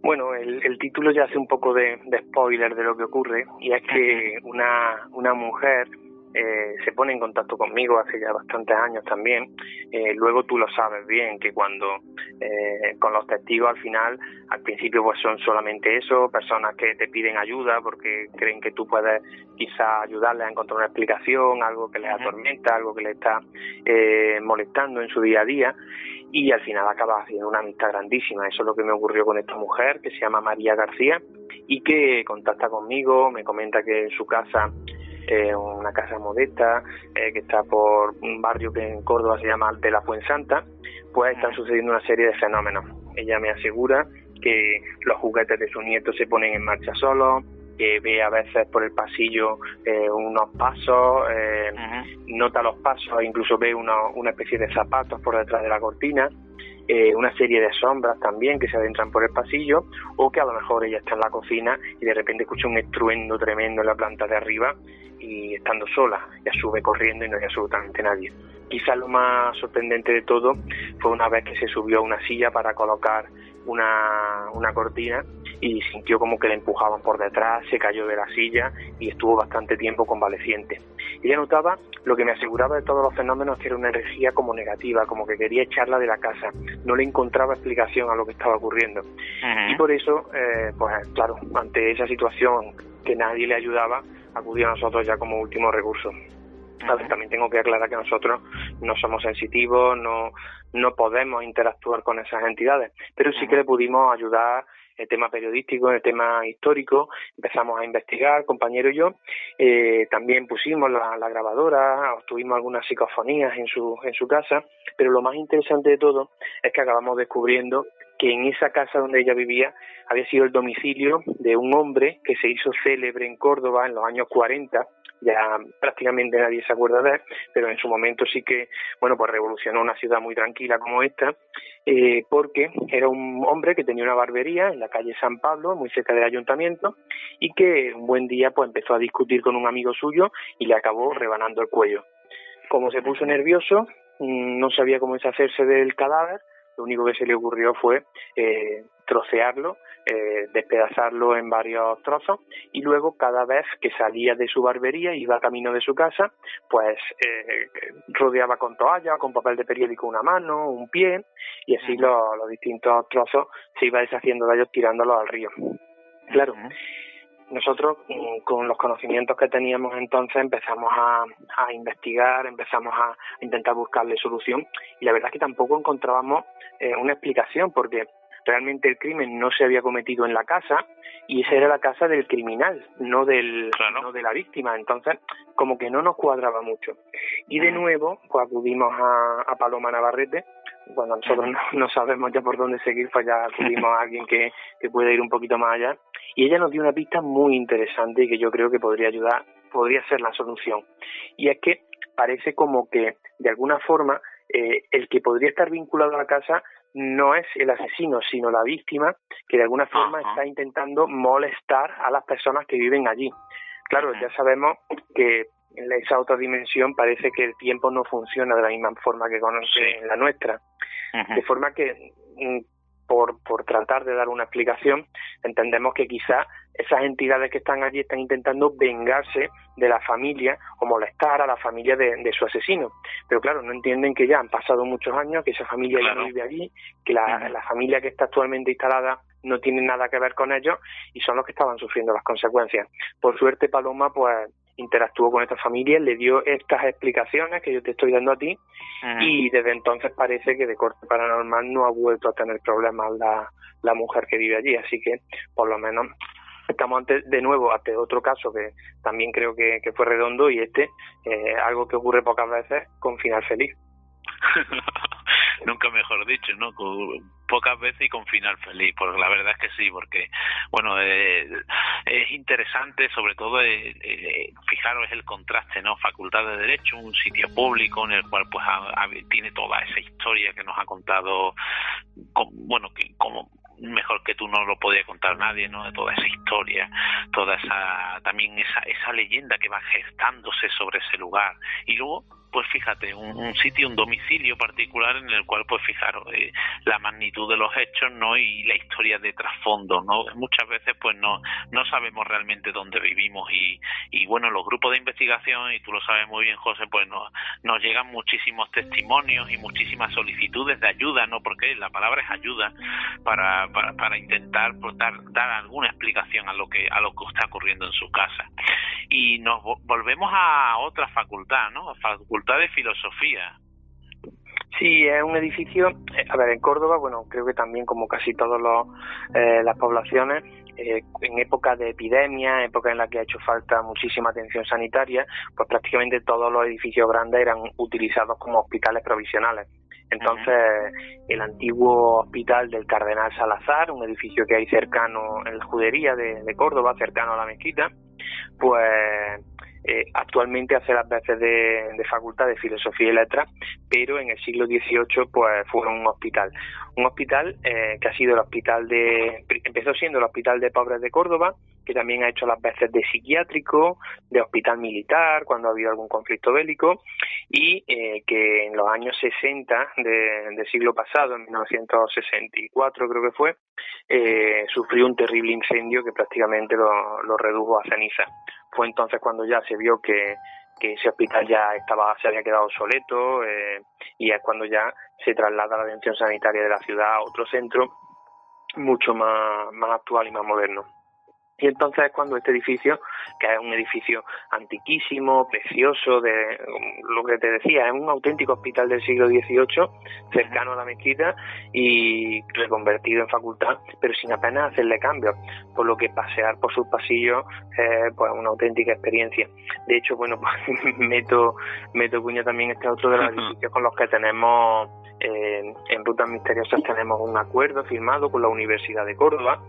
Bueno, el, el título ya hace un poco de, de, spoiler de lo que ocurre y es que una, una mujer eh, se pone en contacto conmigo hace ya bastantes años también. Eh, luego tú lo sabes bien, que cuando eh, con los testigos al final, al principio pues son solamente eso, personas que te piden ayuda porque creen que tú puedes quizá ayudarles a encontrar una explicación, algo que les atormenta, algo que les está molestando en su día a día y al final acaba haciendo una amistad grandísima. Eso es lo que me ocurrió con esta mujer que se llama María García y que contacta conmigo, me comenta que en su casa eh, una casa modesta eh, que está por un barrio que en Córdoba se llama de la Fuensanta, pues están sucediendo una serie de fenómenos. Ella me asegura que los juguetes de su nieto se ponen en marcha solos, que ve a veces por el pasillo eh, unos pasos, eh, nota los pasos, incluso ve una especie de zapatos por detrás de la cortina, eh, una serie de sombras también que se adentran por el pasillo, o que a lo mejor ella está en la cocina y de repente escucha un estruendo tremendo en la planta de arriba y estando sola, ya sube corriendo y no hay absolutamente nadie. Quizás lo más sorprendente de todo fue una vez que se subió a una silla para colocar una, una cortina y sintió como que le empujaban por detrás, se cayó de la silla y estuvo bastante tiempo convaleciente. Ella notaba lo que me aseguraba de todos los fenómenos que era una energía como negativa, como que quería echarla de la casa, no le encontraba explicación a lo que estaba ocurriendo. Y por eso, eh, pues claro, ante esa situación que nadie le ayudaba, acudió a nosotros ya como último recurso. También tengo que aclarar que nosotros no somos sensitivos, no, no podemos interactuar con esas entidades, pero sí que le pudimos ayudar el tema periodístico, el tema histórico, empezamos a investigar, compañero y yo, eh, también pusimos la, la, grabadora, obtuvimos algunas psicofonías en su, en su casa, pero lo más interesante de todo es que acabamos descubriendo que en esa casa donde ella vivía había sido el domicilio de un hombre que se hizo célebre en Córdoba en los años 40 ya prácticamente nadie se acuerda de él, pero en su momento sí que, bueno, pues revolucionó una ciudad muy tranquila como esta, eh, porque era un hombre que tenía una barbería en la calle San Pablo, muy cerca del ayuntamiento, y que un buen día pues empezó a discutir con un amigo suyo y le acabó rebanando el cuello. Como se puso nervioso, mm, no sabía cómo deshacerse del cadáver, lo único que se le ocurrió fue eh, trocearlo, eh, despedazarlo en varios trozos y luego cada vez que salía de su barbería iba camino de su casa, pues eh, rodeaba con toalla, con papel de periódico una mano, un pie y así los, los distintos trozos se iba deshaciendo de ellos tirándolos al río. Claro, nosotros mm, con los conocimientos que teníamos entonces empezamos a, investigar, empezamos a intentar buscarle solución y la verdad es que tampoco encontrábamos eh, una explicación porque realmente el crimen no se había cometido en la casa y esa era la casa del criminal, no del no de la víctima, entonces como que no nos cuadraba mucho. Y de nuevo, pues acudimos a, a Paloma Navarrete, cuando nosotros no, sabemos ya por dónde seguir, pues ya acudimos a alguien que, que puede ir un poquito más allá. Y ella nos dio una pista muy interesante y que yo creo que podría ayudar, podría ser la solución. Y es que parece como que, de alguna forma, eh, el que podría estar vinculado a la casa no es el asesino, sino la víctima que de alguna forma está intentando molestar a las personas que viven allí. Claro, ya sabemos que en esa otra dimensión parece que el tiempo no funciona de la misma forma que con la nuestra. De forma que mm, por, por tratar de dar una explicación, entendemos que quizá esas entidades que están allí están intentando vengarse de la familia o molestar a la familia de, su asesino. Pero claro, no entienden que ya han pasado muchos años, que esa familia ya no vive allí, que la, la familia que está actualmente instalada no tiene nada que ver con ellos y son los que estaban sufriendo las consecuencias. Por suerte, Paloma, pues interactuó con esta familia, le dio estas explicaciones que yo te estoy dando a ti y desde entonces parece que de corte paranormal no ha vuelto a tener problemas la, la mujer que vive allí, así que por lo menos estamos ante, de nuevo ante otro caso que también creo que, fue redondo y este eh, algo que ocurre pocas veces con final feliz. Nunca mejor dicho, ¿no? Pocas veces y con final feliz, porque la verdad es que sí, porque, bueno, eh, es interesante, sobre todo, eh, eh, fijaros el contraste, ¿no? Facultad de Derecho, un sitio público en el cual, pues, tiene toda esa historia que nos ha contado, bueno, que como mejor que tú no lo podía contar nadie, ¿no? De toda esa historia, toda esa, también esa, esa leyenda que va gestándose sobre ese lugar. Y luego, pues fíjate, un, sitio, un domicilio particular en el cual, pues fijaros, eh, la magnitud de los hechos, ¿no? Y la historia de trasfondo, ¿no? Muchas veces, pues no, no sabemos realmente dónde vivimos y, y bueno, los grupos de investigación, y tú lo sabes muy bien, José, pues nos, nos llegan muchísimos testimonios y muchísimas solicitudes de ayuda, ¿no? Porque la palabra es ayuda para, para, para intentar pues, dar, dar alguna explicación a lo que, a lo que está ocurriendo en su casa. Y nos volvemos a otra facultad, ¿no? A facultad de Filosofía. Sí, es un edificio, eh, a ver, en Córdoba, bueno, creo que también como casi todas eh, las poblaciones, eh, en época de epidemia, época en la que ha hecho falta muchísima atención sanitaria, pues prácticamente todos los edificios grandes eran utilizados como hospitales provisionales. Entonces, el antiguo hospital del Cardenal Salazar, un edificio que hay cercano en la judería de Córdoba, cercano a la mezquita, pues eh, actualmente hace las veces de, facultad de filosofía y letras, pero en el siglo XVIII pues fue un hospital. Un hospital eh, que ha sido el hospital de, empezó siendo el hospital de pobres de Córdoba, que también ha hecho las veces de psiquiátrico, de hospital militar, cuando ha habido algún conflicto bélico, y eh, que en los años 60 del siglo pasado, en 1964 creo que fue, sufrió un terrible incendio que prácticamente lo, lo redujo a ceniza fue entonces cuando ya se vio que, ese hospital ya estaba se había quedado obsoleto eh, y es cuando ya se traslada la atención sanitaria de la ciudad a otro centro mucho más actual y más moderno. Y entonces es cuando este edificio, que es un edificio antiquísimo, precioso, de lo que te decía, es un auténtico hospital del siglo XVIII, cercano a la mezquita y reconvertido en facultad, pero sin apenas hacerle cambios, por lo que pasear por sus pasillos es pues una auténtica experiencia. De hecho, bueno, pues meto, meto cuña también este otro de los edificios con los que tenemos en Rutas Misteriosas tenemos un acuerdo firmado con la Universidad de Córdoba.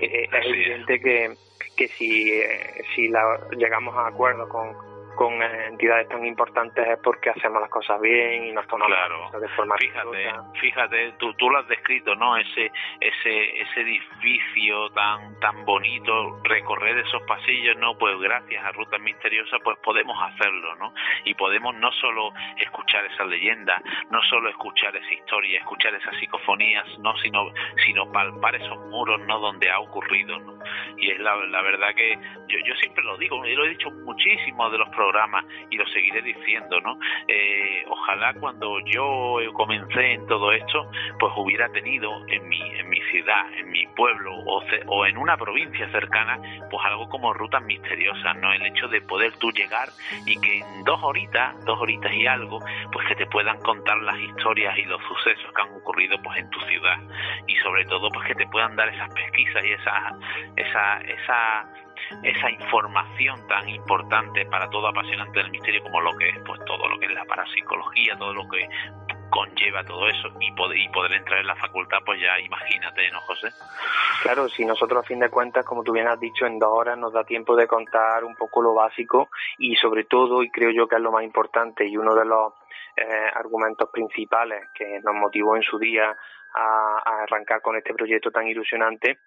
Eh, es evidente que, que si, eh, si la, llegamos a acuerdo con, con entidades tan importantes es porque hacemos las cosas bien y nos tomamos claro. de forma fíjate fíjate tú, tú lo has descrito no ese ese ese edificio tan tan bonito recorrer esos pasillos no pues gracias a rutas misteriosas pues podemos hacerlo no y podemos no solo escuchar esa leyenda no solo escuchar esa historia escuchar esas psicofonías no sino sino palpar esos muros no donde ha ocurrido no y es la, la verdad que yo yo siempre lo digo y lo he dicho muchísimo de los programas y lo seguiré diciendo, ¿no? Eh, ojalá cuando yo comencé en todo esto, pues hubiera tenido en mi, en mi ciudad, en mi pueblo o, o en una provincia cercana, pues algo como rutas misteriosas, ¿no? El hecho de poder tú llegar y que en dos horitas, dos horitas y algo, pues que te puedan contar las historias y los sucesos que han ocurrido pues en tu ciudad y sobre todo pues que te puedan dar esas pesquisas y esa esa esa esa información tan importante para todo apasionante del misterio como lo que es pues todo lo que es la parapsicología, todo lo que conlleva todo eso y poder, y poder entrar en la facultad, pues ya imagínate, ¿no, José? Claro, si nosotros a fin de cuentas, como tú bien has dicho, en dos horas nos da tiempo de contar un poco lo básico y sobre todo, y creo yo que es lo más importante y uno de los eh, argumentos principales que nos motivó en su día a, arrancar con este proyecto tan ilusionante,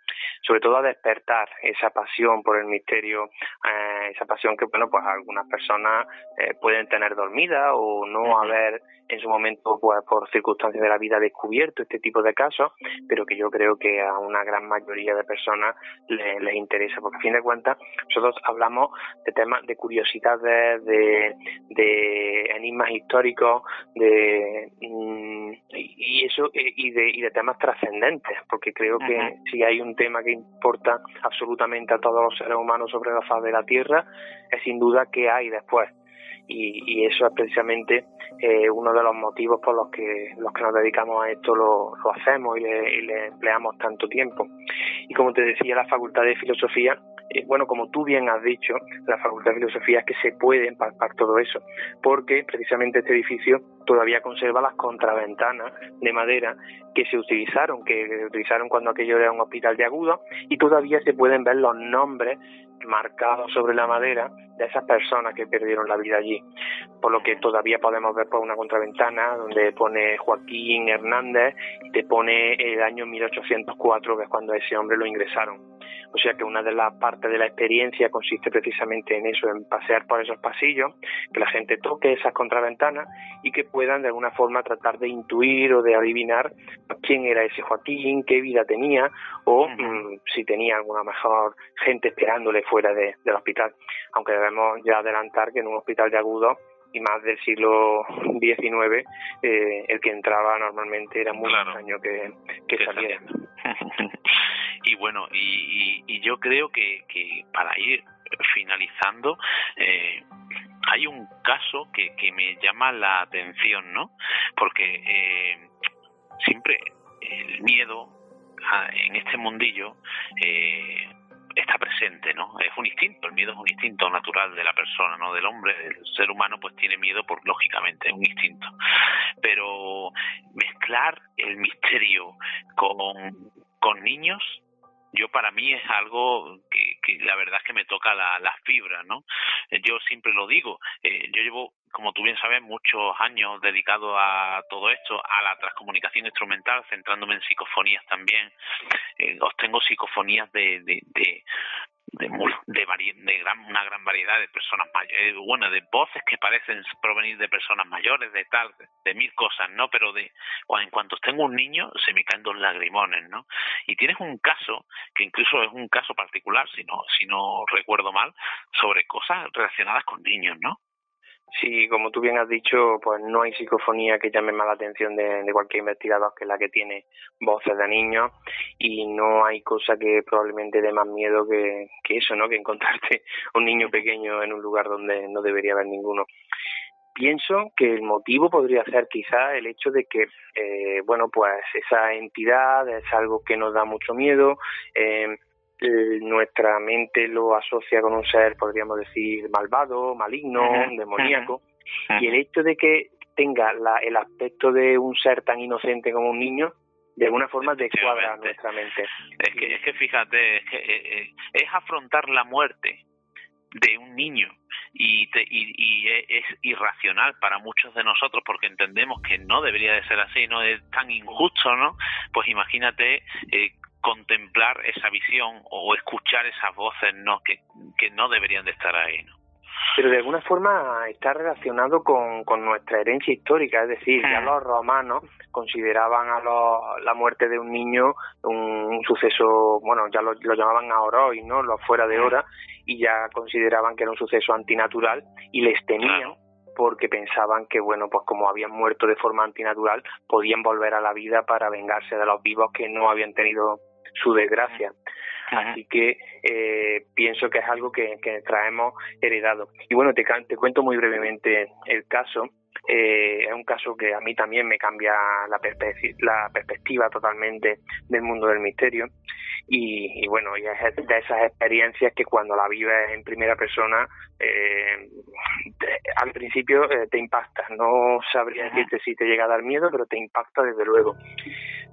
sobre todo a despertar esa pasión por el misterio, eh, esa pasión que, bueno, pues algunas personas eh, pueden tener dormida o no haber en su momento, pues por circunstancias de la vida, descubierto este tipo de casos, pero que yo creo que a una gran mayoría de personas les, interesa, porque a fin de cuentas nosotros hablamos de temas de curiosidades, de, de enigmas históricos, de mm, y eso y de y de temas trascendentes, porque creo que si hay un tema que importa absolutamente a todos los seres humanos sobre la faz de la Tierra, es sin duda qué hay después. Y, eso es precisamente eh, uno de los motivos por los que los que nos dedicamos a esto lo, hacemos y le, y le, empleamos tanto tiempo. Y como te decía, la Facultad de Filosofía eh, bueno, como tú bien has dicho, la Facultad de Filosofía es que se puede empalpar todo eso, porque precisamente este edificio todavía conserva las contraventanas de madera que se utilizaron, que utilizaron cuando aquello era un hospital de agudo, y todavía se pueden ver los nombres marcados sobre la madera de esas personas que perdieron la vida allí. Por lo que todavía podemos ver por una contraventana donde pone Joaquín Hernández y te pone el año 1804, que es cuando ese hombre lo ingresaron. O sea que una de las partes de la experiencia consiste precisamente en eso, en pasear por esos pasillos, que la gente toque esas contraventanas y que puedan de alguna forma tratar de intuir o de adivinar quién era ese Joaquín, qué vida tenía o mm, si tenía alguna mejor gente esperándole fuera del hospital. Aunque debemos ya adelantar que en un hospital de agudo y más del siglo XIX, eh, el que entraba normalmente era muy claro. extraño que, que salía. y bueno, y, y, yo creo que, que para ir finalizando, eh, hay un caso que, que me llama la atención, ¿no? Porque eh, siempre el miedo en este mundillo eh, está presente, ¿no? Es un instinto, el miedo es un instinto natural de la persona, ¿no? Del hombre, el ser humano pues tiene miedo por lógicamente, es un instinto. Pero mezclar el misterio con, con niños yo para mí es algo que, la verdad es que me toca la, las fibras, ¿no? Yo siempre lo digo, eh, yo llevo, como tú bien sabes, muchos años dedicado a todo esto, a la transcomunicación instrumental, centrándome en psicofonías también. Eh, tengo psicofonías de, de, de, de, de, de gran, una gran variedad de personas mayores, eh, bueno, de voces que parecen provenir de personas mayores, de tal, de, mil cosas, ¿no? Pero de en cuanto tengo un niño se me caen dos lagrimones, ¿no? Y tienes un caso, que incluso es un caso particular, si no, si no recuerdo mal, sobre cosas relacionadas con niños, ¿no? Sí, como tú bien has dicho, pues no hay psicofonía que llame más la atención de, cualquier investigador que la que tiene voces de niños y no hay cosa que probablemente dé más miedo que, que eso, ¿no? Que encontrarte un niño pequeño en un lugar donde no debería haber ninguno. Pienso que el motivo podría ser quizá el hecho de que, eh, bueno, pues esa entidad es algo que nos da mucho miedo. Eh, eh, nuestra mente lo asocia con un ser, podríamos decir, malvado, maligno, demoníaco, y el hecho de que tenga la, el aspecto de un ser tan inocente como un niño, de alguna forma descuadra nuestra mente. Es que, es que fíjate, es, que, eh, eh, es afrontar la muerte de un niño y, te, y, y, es irracional para muchos de nosotros porque entendemos que no debería de ser así, no es tan injusto, ¿no? Pues imagínate eh, contemplar esa visión o escuchar esas voces no que, que no deberían de estar ahí ¿no? pero de alguna forma está relacionado con, con nuestra herencia histórica, es decir, ya hmm. los romanos consideraban a la muerte de un niño un, suceso, bueno, ya lo, lo llamaban y ¿no? Lo fuera de hmm. hora, y ya consideraban que era un suceso antinatural y les temían. porque pensaban que, bueno, pues como habían muerto de forma antinatural, podían volver a la vida para vengarse de los vivos que no habían tenido su desgracia. Así que eh, pienso que es algo que, que, traemos heredado. Y bueno, te, te cuento muy brevemente el caso. Eh, es un caso que a mí también me cambia la, la perspectiva totalmente del mundo del misterio. Y, y, bueno, y es de esas experiencias que cuando la vives en primera persona, eh, al principio eh, te impacta. No sabría decirte si te llega a dar miedo, pero te impacta desde luego.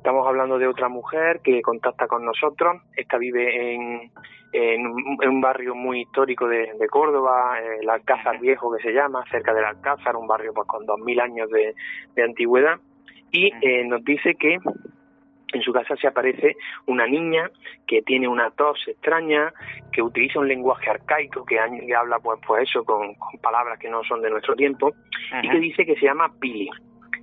Estamos hablando de otra mujer que contacta con nosotros. Esta vive en, en, un, barrio muy histórico de, de Córdoba, el Alcázar Viejo que se llama, cerca del Alcázar, un barrio pues con dos mil años de, de antigüedad. Y eh, nos dice que en su casa se aparece una niña que tiene una tos extraña, que utiliza un lenguaje arcaico, que, habla pues, pues eso, con, palabras que no son de nuestro tiempo, y que dice que se llama Pili.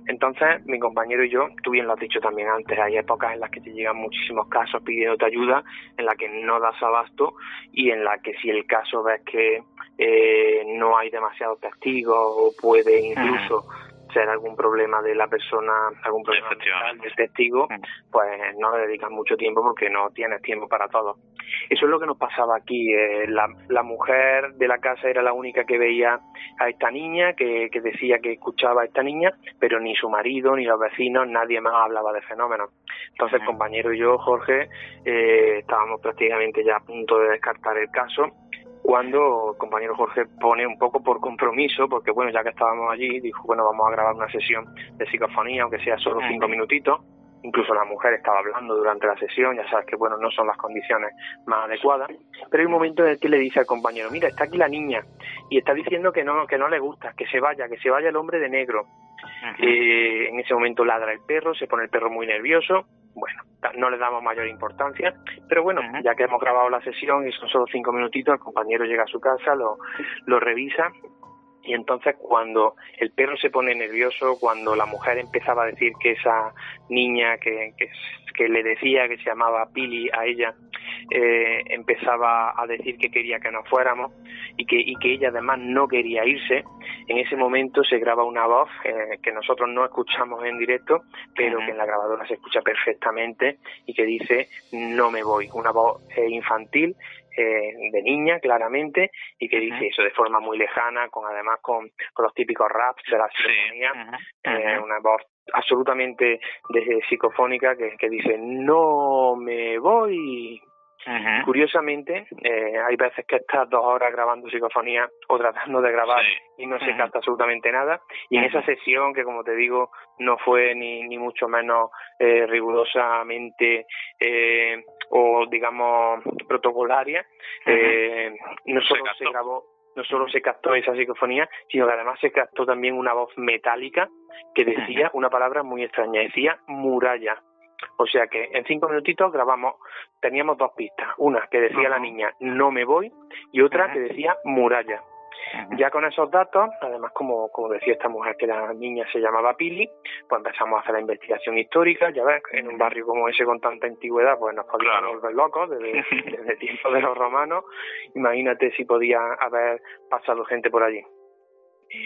Entonces, mi compañero y yo, tú bien lo has dicho también antes, hay épocas en las que te llegan muchísimos casos pidiéndote ayuda, en la que no das abasto y en la que si el caso ves que eh, no hay demasiados testigos o puede incluso ser algún problema de la persona, algún problema del testigo, pues no le dedicas mucho tiempo porque no tienes tiempo para todo. Eso es lo que nos pasaba aquí. Eh, la, la, mujer de la casa era la única que veía a esta niña, que, que, decía que escuchaba a esta niña, pero ni su marido, ni los vecinos, nadie más hablaba de fenómenos. Entonces, el compañero y yo, Jorge, eh, estábamos prácticamente ya a punto de descartar el caso cuando el compañero Jorge pone un poco por compromiso, porque bueno, ya que estábamos allí, dijo, bueno, vamos a grabar una sesión de psicofonía, aunque sea solo cinco minutitos, incluso la mujer estaba hablando durante la sesión, ya sabes que bueno, no son las condiciones más adecuadas, pero hay un momento en el que le dice al compañero, mira, está aquí la niña y está diciendo que no, que no le gusta, que se vaya, que se vaya el hombre de negro. Eh, en ese momento ladra el perro, se pone el perro muy nervioso, bueno, no le damos mayor importancia, pero bueno, ya que hemos grabado la sesión y son solo cinco minutitos, el compañero llega a su casa, lo, lo revisa y entonces cuando el perro se pone nervioso, cuando la mujer empezaba a decir que esa niña que, que, le decía que se llamaba Pili a ella, eh, empezaba a decir que quería que nos fuéramos y que, y que ella además no quería irse, en ese momento se graba una voz eh, que nosotros no escuchamos en directo, pero que en la grabadora se escucha perfectamente y que dice no me voy, una voz eh, infantil eh, de niña, claramente, y que dice eso de forma muy lejana, con además con, los típicos raps de la sinfonía, eh, una voz absolutamente de, psicofónica que, que dice no me voy Curiosamente, eh, hay veces que estás dos horas grabando psicofonía o tratando de grabar y no se capta absolutamente nada. Y en esa sesión, que como te digo, no fue ni, ni mucho menos eh, rigurosamente eh, o, digamos, protocolaria, eh, no solo se, se grabó no solo se captó esa psicofonía, sino que además se captó también una voz metálica que decía una palabra muy extraña, decía muralla. O sea que en cinco minutitos grabamos, teníamos dos pistas, una que decía la niña no me voy y otra que decía muralla. Ya con esos datos, además como, como decía esta mujer que la niña se llamaba Pili, pues empezamos a hacer la investigación histórica, ya ves, en un barrio como ese con tanta antigüedad, pues nos podíamos volver locos desde, desde tiempo de los romanos, imagínate si podía haber pasado gente por allí.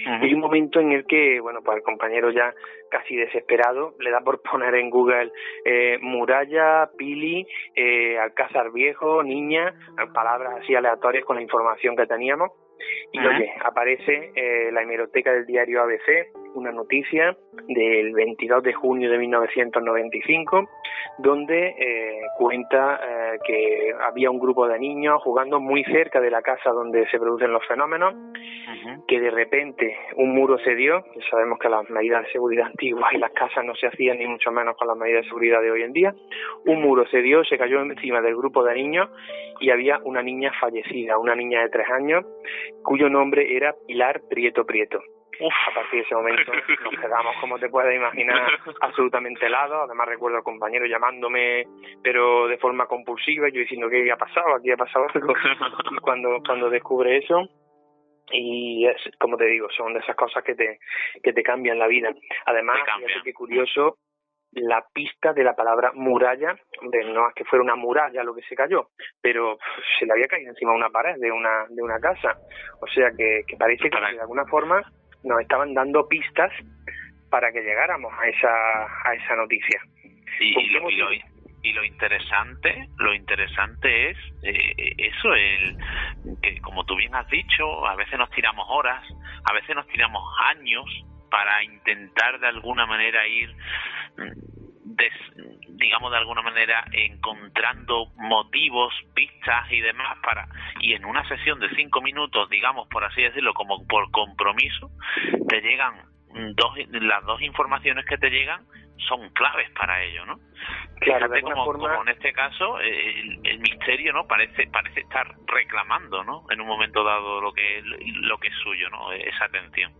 Hay un momento en el que, bueno, pues el compañero ya casi desesperado le da por poner en Google eh, muralla, pili, eh, alcázar viejo, niña, palabras así aleatorias con la información que teníamos. Y oye, aparece eh, la hemeroteca del diario ABC, una noticia del 22 de junio de 1995, donde eh, cuenta eh, que había un grupo de niños jugando muy cerca de la casa donde se producen los fenómenos, que de repente un muro se dio, sabemos que las medidas de seguridad antiguas y las casas no se hacían ni mucho menos con las medidas de seguridad de hoy en día, un muro se dio, se cayó encima del grupo de niños y había una niña fallecida, una niña de tres años, cuyo nombre era Pilar Prieto Prieto. A partir de ese momento nos quedamos, como te puedes imaginar, absolutamente helados. Además recuerdo al compañero llamándome, pero de forma compulsiva, yo diciendo que había pasado, aquí ha pasado algo. Y cuando, cuando descubre eso, y es, como te digo, son de esas cosas que te, que te cambian la vida. Además, fíjate que curioso, la pista de la palabra muralla, de no es que fuera una muralla lo que se cayó, pero se le había caído encima una pared de una, de una casa. O sea que, que parece que de alguna forma nos estaban dando pistas para que llegáramos a esa, a esa noticia. Y, lo, y, lo, interesante, lo interesante es eh, eso, el que como tú bien has dicho, a veces nos tiramos horas, a veces nos tiramos años para intentar de alguna manera ir digamos de alguna manera encontrando motivos, pistas y demás para y en una sesión de cinco minutos, digamos por así decirlo, como por compromiso, te llegan dos las dos informaciones que te llegan son claves para ello, ¿no? Claro, como, como, en este caso el, el, misterio, ¿no? Parece parece estar reclamando, ¿no? En un momento dado lo que lo que es suyo, ¿no? Esa atención.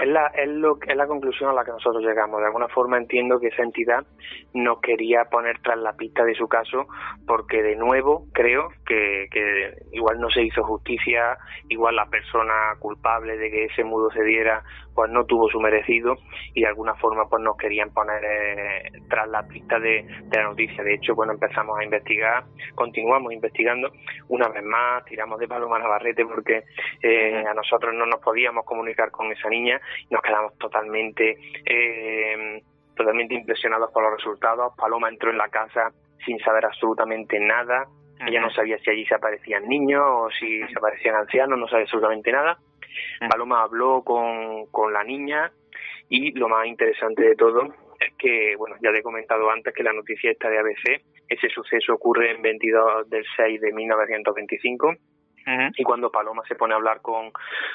Es la, es, lo, es la conclusión a la que nosotros llegamos. De alguna forma entiendo que esa entidad no quería poner tras la pista de su caso porque de nuevo creo que, que igual no se hizo justicia, igual la persona culpable de que ese mudo se diera pues no tuvo su merecido y de alguna forma pues nos querían poner eh, tras la pista de, de, la noticia. De hecho, bueno, empezamos a investigar, continuamos investigando una vez más, tiramos de Paloma Navarrete porque eh, a nosotros no nos podíamos comunicar con esa niña y nos quedamos totalmente eh, totalmente impresionados por los resultados. Paloma entró en la casa sin saber absolutamente nada, Ella no sabía si allí se aparecían niños o si se aparecían ancianos, no sabía absolutamente nada. Paloma habló con, con la niña y lo más interesante de todo que, bueno, ya te he comentado antes que la noticia está de ABC, ese suceso ocurre en 22 del 6 de 1925 y cuando Paloma se pone a hablar con,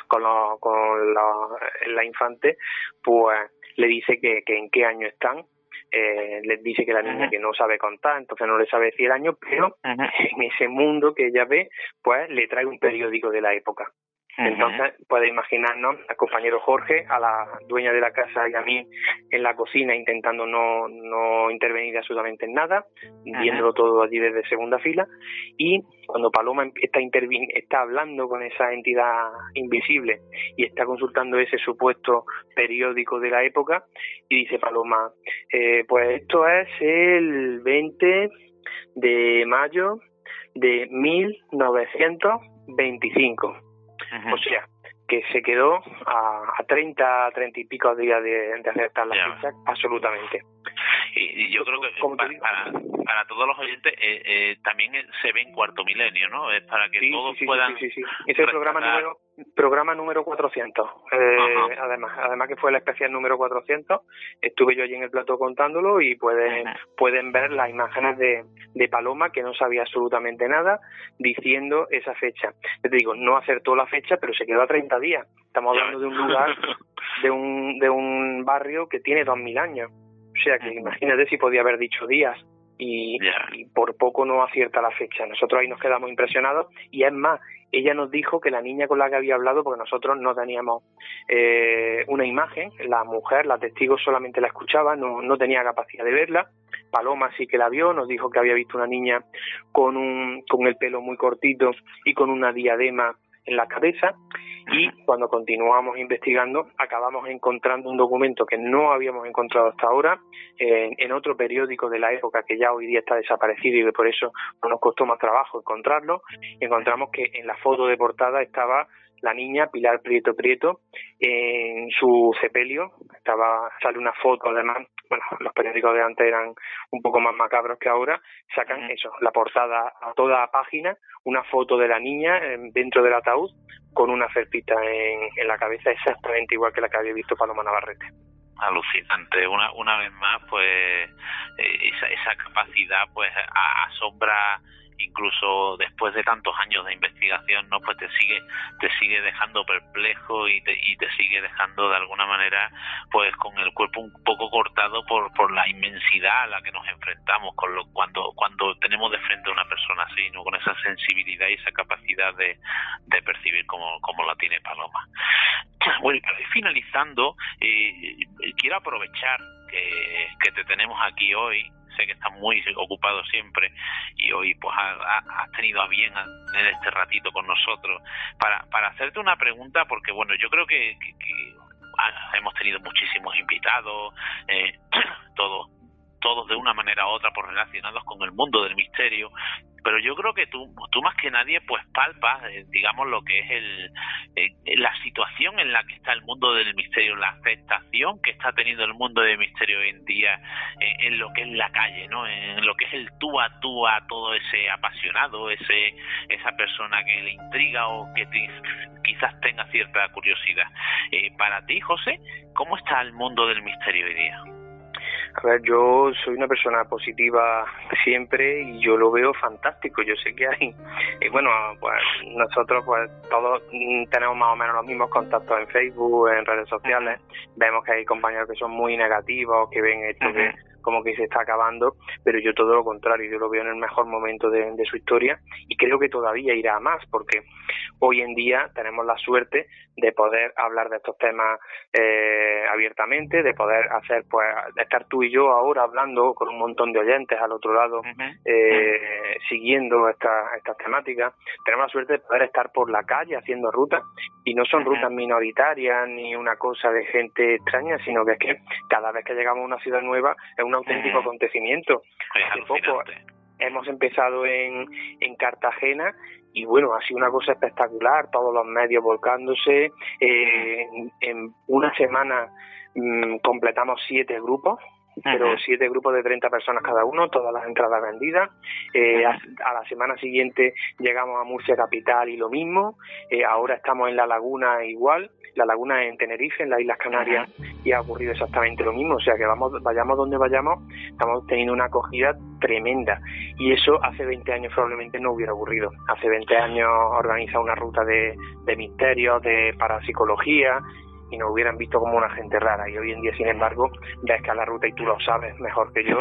con, con la, infante, pues le dice que, que en qué año están eh, les dice que la niña que no sabe contar, entonces no le sabe decir el año, pero en ese mundo que ella ve, pues le trae un periódico de la época. Entonces, puede imaginarnos al compañero Jorge, a la dueña de la casa y a mí en la cocina intentando no, no intervenir absolutamente en nada, viéndolo todo allí desde segunda fila. Y cuando Paloma está, está hablando con esa entidad invisible y está consultando ese supuesto periódico de la época, y dice Paloma, eh, pues esto es el 20 de mayo de 1925 o sea, que se quedó a, a 30, 30 y pico días de, de acertar la fecha, absolutamente. Y, yo creo que para, para, todos los oyentes eh, eh, también se ve en cuarto milenio, ¿no? Es para que todos puedan. Sí, sí, sí. Es el programa número, programa número 400. Eh, además, además que fue el especial número 400. Estuve yo allí en el plato contándolo y pueden, pueden ver las imágenes de, de Paloma que no sabía absolutamente nada diciendo esa fecha. Te digo, no acertó la fecha, pero se quedó a 30 días. Estamos hablando de un lugar, de un, de un barrio que tiene 2.000 años. O sea que imagínate si podía haber dicho días y, por poco no acierta la fecha. Nosotros ahí nos quedamos impresionados y es más, ella nos dijo que la niña con la que había hablado, porque nosotros no teníamos eh, una imagen, la mujer, la testigo solamente la escuchaba, no, no tenía capacidad de verla. Paloma sí que la vio, nos dijo que había visto una niña con, un, con el pelo muy cortito y con una diadema en la cabeza y cuando continuamos investigando acabamos encontrando un documento que no habíamos encontrado hasta ahora en, otro periódico de la época que ya hoy día está desaparecido y que por eso nos costó más trabajo encontrarlo. Encontramos que en la foto de portada estaba la niña Pilar Prieto Prieto en su sepelio. Estaba sale una foto además bueno los periódicos de antes eran un poco más macabros que ahora sacan eso la portada a toda página una foto de la niña dentro del ataúd con una felpita en, en la cabeza exactamente igual que la que había visto Paloma Navarrete. Alucinante. Una una vez más pues eh, esa, esa capacidad pues asombra incluso después de tantos años de investigación no pues te sigue te sigue dejando perplejo y te, y te sigue dejando de alguna manera pues con el cuerpo un poco cortado por, por la inmensidad a la que nos enfrentamos con lo, cuando cuando tenemos de frente a una persona así no con esa sensibilidad y esa capacidad de, de percibir como, como la tiene Paloma. Bueno ir finalizando eh, quiero aprovechar que, que te tenemos aquí hoy sé que estás muy ocupado siempre y hoy pues has tenido a bien tener este ratito con nosotros. Para, para hacerte una pregunta porque bueno yo creo que, hemos tenido muchísimos invitados eh, todos todos de una manera u otra por relacionados con el mundo del misterio pero yo creo que tú, tú más que nadie pues palpas, eh, digamos, lo que es el, eh, la situación en la que está el mundo del misterio, la aceptación que está teniendo el mundo del misterio hoy en día eh, en lo que es la calle, ¿no? En lo que es el tú a tú a todo ese apasionado, ese esa persona que le intriga o que quizás tenga cierta curiosidad. para ti, José, ¿cómo está el mundo del misterio hoy día? A ver, yo soy una persona positiva siempre y yo lo veo fantástico. Yo sé que hay, y bueno, pues nosotros pues todos tenemos más o menos los mismos contactos en Facebook, en redes sociales. Vemos que hay compañeros que son muy negativos, que ven esto que como que se está acabando, pero yo todo lo contrario, yo lo veo en el mejor momento de, de su historia y creo que todavía irá a más, porque hoy en día tenemos la suerte de poder hablar de estos temas eh, abiertamente, de poder hacer, pues, de estar tú y yo ahora hablando con un montón de oyentes al otro lado, eh, siguiendo estas estas temáticas. Tenemos la suerte de poder estar por la calle haciendo rutas y no son rutas minoritarias ni una cosa de gente extraña, sino que es que cada vez que llegamos a una ciudad nueva es un auténtico acontecimiento. Hace poco hemos empezado en, en Cartagena y bueno, ha sido una cosa espectacular, todos los medios volcándose. Eh, en, una semana mm, completamos siete grupos pero siete grupos de 30 personas cada uno, todas las entradas vendidas. Eh, a, la semana siguiente llegamos a Murcia Capital y lo mismo. Eh, ahora estamos en La Laguna igual. La Laguna en Tenerife, en las Islas Canarias, y ha ocurrido exactamente lo mismo. O sea que vamos, vayamos donde vayamos, estamos teniendo una acogida tremenda. Y eso hace 20 años probablemente no hubiera ocurrido. Hace 20 años organiza una ruta de, de misterios, de parapsicología, y nos hubieran visto como una gente rara. Y hoy en día, sin embargo, ves que a la ruta, y tú lo sabes mejor que yo,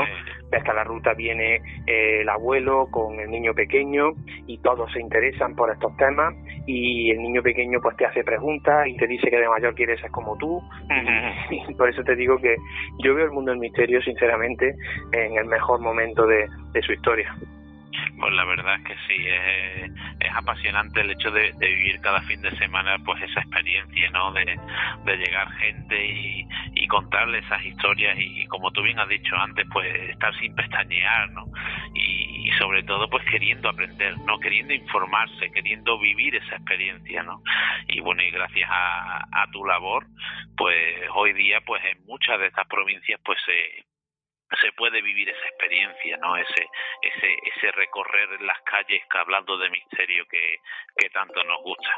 ves que a la ruta viene eh, el abuelo con el niño pequeño y todos se interesan por estos temas y el niño pequeño pues te hace preguntas y te dice que de mayor quiere ser como tú. y por eso te digo que yo veo el mundo del misterio, sinceramente, en el mejor momento de su historia. Pues la verdad es que sí, es, es apasionante el hecho de, vivir cada fin de semana pues esa experiencia, ¿no? De, de llegar gente y, y contarle esas historias y, como tú bien has dicho antes, pues estar sin pestañear, ¿no? Y, sobre todo pues queriendo aprender, ¿no? Queriendo informarse, queriendo vivir esa experiencia, ¿no? Y bueno, y gracias a, a tu labor, pues hoy día pues en muchas de estas provincias pues se se puede vivir esa experiencia, ¿no? Ese, ese, ese recorrer las calles hablando de misterio que, que tanto nos gusta.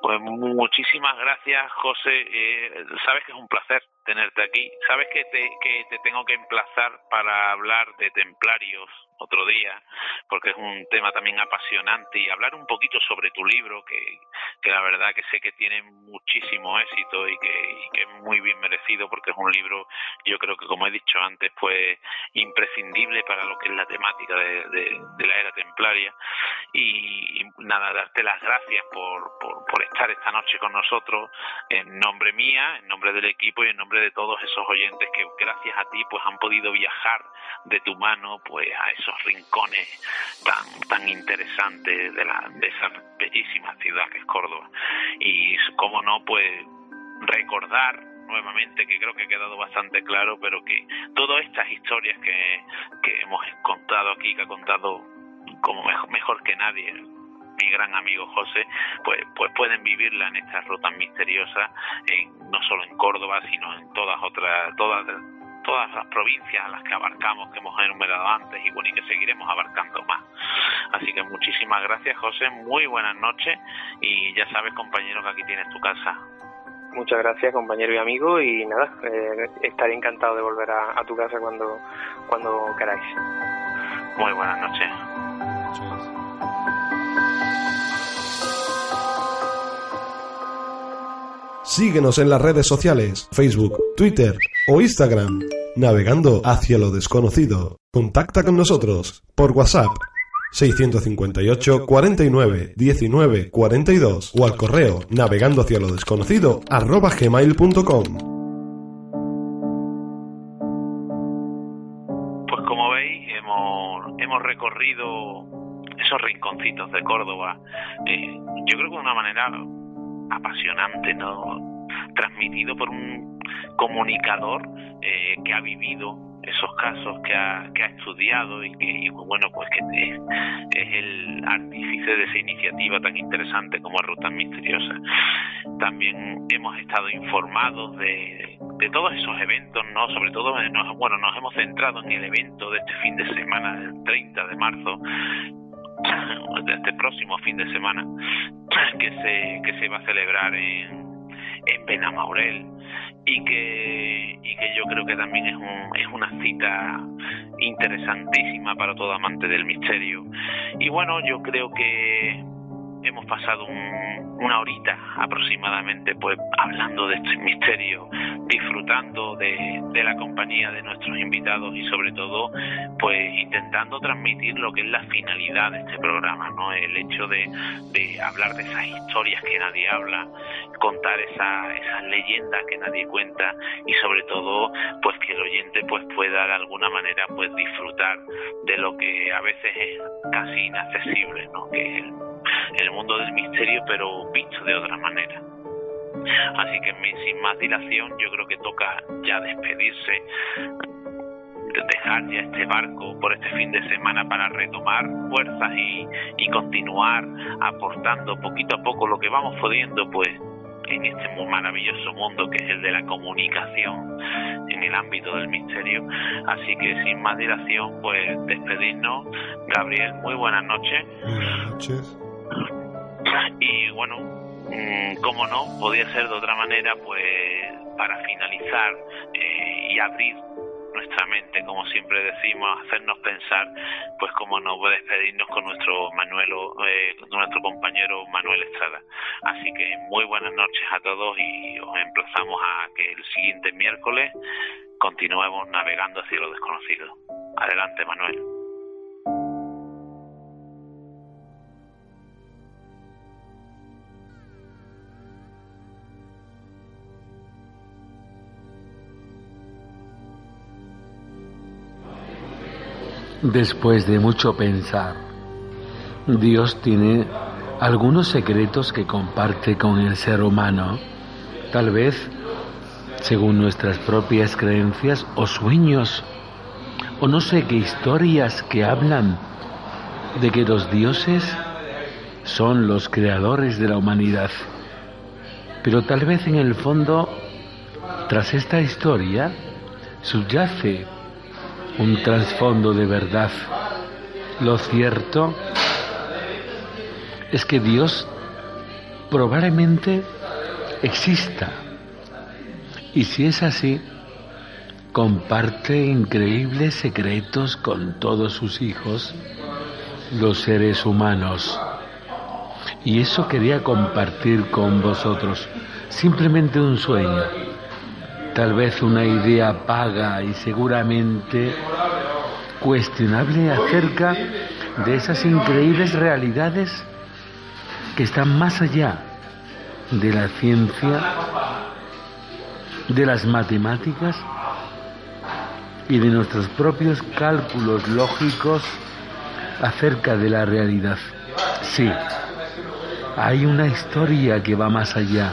Pues muchísimas gracias, José. Eh, sabes que es un placer tenerte aquí. Sabes que te, que te tengo que emplazar para hablar de templarios otro día, porque es un tema también apasionante y hablar un poquito sobre tu libro, que, que la verdad que sé que tiene muchísimo éxito y que, es muy bien merecido, porque es un libro, yo creo que como he dicho antes, pues imprescindible para lo que es la temática de, de, la era templaria. Y, nada, darte las gracias por, por, por estar esta noche con nosotros, en nombre mía, en nombre del equipo y en nombre de todos esos oyentes que gracias a ti pues han podido viajar de tu mano pues a esos rincones tan, tan interesantes de, la, de esa bellísima ciudad que es Córdoba. Y cómo no, pues recordar nuevamente, que creo que ha quedado bastante claro, pero que todas estas historias que, que hemos contado aquí, que ha contado como mejor, mejor que nadie mi gran amigo José, pues, pues pueden vivirla en estas rutas misteriosas, en, no solo en Córdoba, sino en todas otras, todas todas las provincias a las que abarcamos, que hemos enumerado antes y bueno, y que seguiremos abarcando más. Así que muchísimas gracias, José, muy buenas noches y ya sabes, compañero, que aquí tienes tu casa. Muchas gracias, compañero y amigo, y nada, eh, estaré encantado de volver a, a, tu casa cuando, cuando queráis. Muy buenas noches. Síguenos en las redes sociales, Facebook, Twitter o Instagram, navegando hacia lo desconocido. Contacta con nosotros por WhatsApp 658 49 19 42 o al correo navegando hacia lo desconocido arroba gmail.com. Pues como veis, hemos, hemos recorrido esos rinconcitos de Córdoba, eh, yo creo que de una manera apasionante, ¿no? Transmitido por un comunicador eh, que ha vivido esos casos, que ha, que ha estudiado y que, bueno, pues que es, el artífice de esa iniciativa tan interesante como Ruta Misteriosa. También hemos estado informados de, de todos esos eventos, ¿no? Sobre todo, nos, bueno, nos hemos centrado en el evento de este fin de semana, el 30 de marzo, este próximo fin de semana que se, que se va a celebrar en, en Benamaurel y que, y que yo creo que también es, un, es una cita interesantísima para todo amante del misterio. Y bueno, yo creo que hemos pasado una horita aproximadamente pues hablando de este misterio, disfrutando de, de, la compañía de nuestros invitados y sobre todo pues intentando transmitir lo que es la finalidad de este programa, ¿no? El hecho de, de hablar de esas historias que nadie habla, contar esa, esas leyendas que nadie cuenta y sobre todo pues que el oyente pues pueda de alguna manera pues disfrutar de lo que a veces es casi inaccesible, ¿no? Que el mundo del misterio, pero visto de otra manera. Así que sin más dilación, yo creo que toca ya despedirse, dejar ya este barco por este fin de semana para retomar fuerzas y, y continuar aportando poquito a poco lo que vamos pudiendo, pues en este muy maravilloso mundo que es el de la comunicación en el ámbito del misterio. Así que sin más dilación, pues despedirnos. Gabriel, muy buenas noches. Buenas noches. Y bueno, mm, como no, podía ser de otra manera, pues para finalizar eh, y abrir nuestra mente, como siempre decimos, hacernos pensar, pues como no despedirnos con nuestro Manuelo, eh, nuestro compañero Manuel Estrada. Así que muy buenas noches a todos y os emplazamos a que el siguiente miércoles continuemos navegando hacia lo desconocido. Adelante, Manuel. Después de mucho pensar, Dios tiene algunos secretos que comparte con el ser humano, tal vez según nuestras propias creencias o sueños, o no sé qué historias que hablan de que los dioses son los creadores de la humanidad. Pero tal vez en el fondo, tras esta historia, subyace un trasfondo de verdad. Lo cierto es que Dios probablemente exista. Y si es así, comparte increíbles secretos con todos sus hijos, los seres humanos. Y eso quería compartir con vosotros. Simplemente un sueño tal vez una idea vaga y seguramente cuestionable acerca de esas increíbles realidades que están más allá de la ciencia, de las matemáticas y de nuestros propios cálculos lógicos acerca de la realidad. Sí, hay una historia que va más allá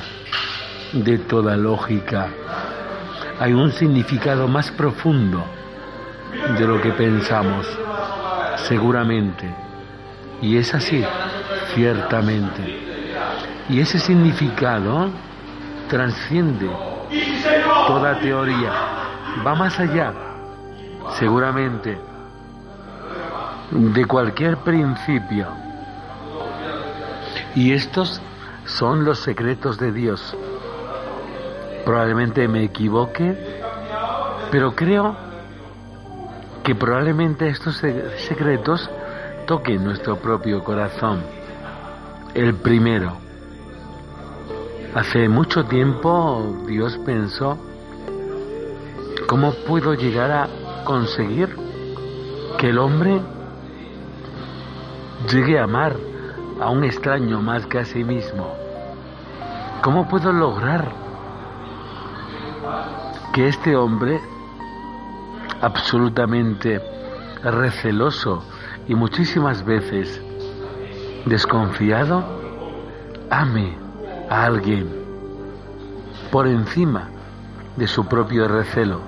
de toda lógica hay un significado más profundo de lo que pensamos, seguramente. Y es así, ciertamente. Y ese significado transciende toda teoría, va más allá, seguramente, de cualquier principio. Y estos son los secretos de Dios Probablemente me equivoque, pero creo que probablemente estos secretos toquen nuestro propio corazón. El primero, hace mucho tiempo Dios pensó, ¿cómo puedo llegar a conseguir que el hombre llegue a amar a un extraño más que a sí mismo? ¿Cómo puedo lograr que este hombre, absolutamente receloso y muchísimas veces desconfiado, ame a alguien por encima de su propio recelo.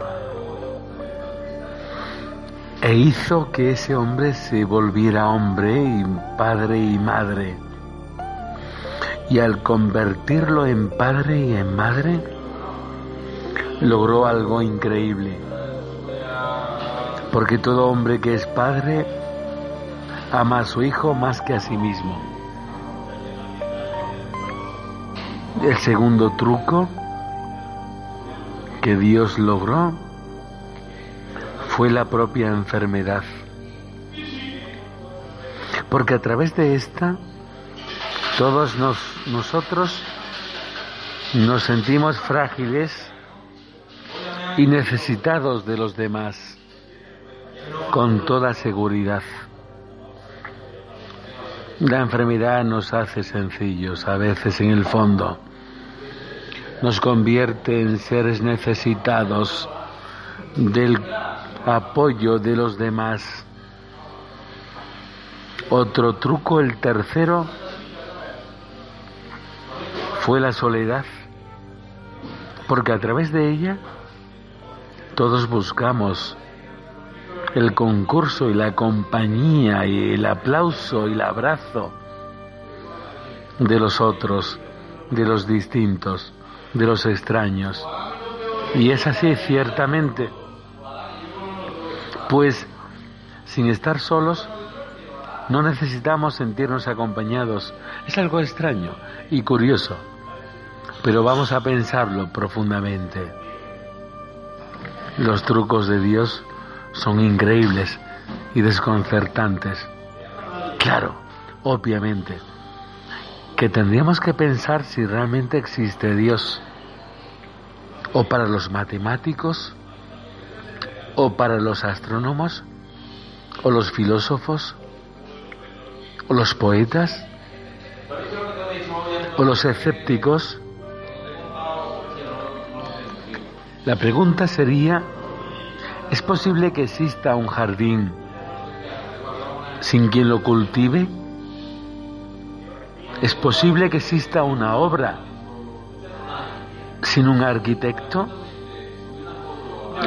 E hizo que ese hombre se volviera hombre y padre y madre. Y al convertirlo en padre y en madre, logró algo increíble. Porque todo hombre que es padre ama a su hijo más que a sí mismo. El segundo truco que Dios logró fue la propia enfermedad. Porque a través de esta, todos nosotros nos sentimos frágiles y necesitados de los demás, con toda seguridad. La enfermedad nos hace sencillos, a veces en el fondo. Nos convierte en seres necesitados del apoyo de los demás. Otro truco, el tercero, fue la soledad, porque a través de ella todos buscamos el concurso y la compañía y el aplauso y el abrazo de los otros. de los distintos, de los extraños. Y es así, ciertamente. Pues sin estar solos, no necesitamos sentirnos acompañados. Es algo extraño y curioso, pero vamos a pensarlo profundamente. Los trucos de Dios son increíbles y desconcertantes. Claro, obviamente, que tendríamos que pensar si realmente existe Dios, o para los matemáticos, o para los astrónomos, o los filósofos, o los poetas, o los escépticos. La pregunta sería, ¿es posible que exista un jardín sin quien lo cultive? ¿Es posible que exista una obra sin un arquitecto?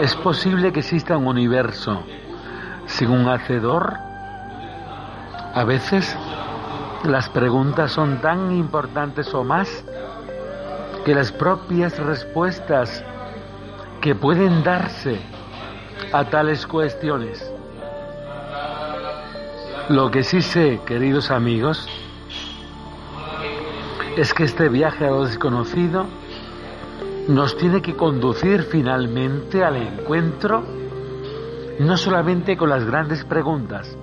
¿Es posible que exista un universo sin un hacedor? A veces las preguntas son tan importantes o más que las propias respuestas que pueden darse a tales cuestiones. Lo que sí sé, queridos amigos, es que este viaje a lo desconocido nos tiene que conducir finalmente al encuentro no solamente con las grandes preguntas,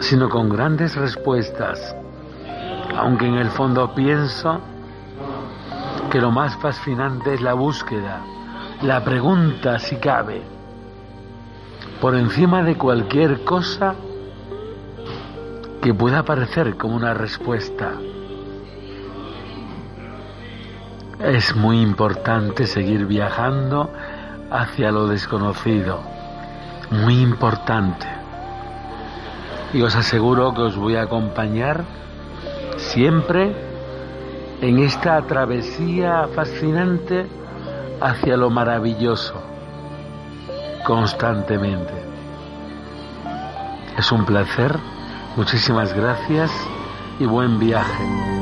sino con grandes respuestas, aunque en el fondo pienso que lo más fascinante es la búsqueda, la pregunta si cabe, por encima de cualquier cosa que pueda parecer como una respuesta. Es muy importante seguir viajando hacia lo desconocido. Muy importante. Y os aseguro que os voy a acompañar siempre en esta travesía fascinante hacia lo maravilloso, constantemente. Es un placer, muchísimas gracias y buen viaje.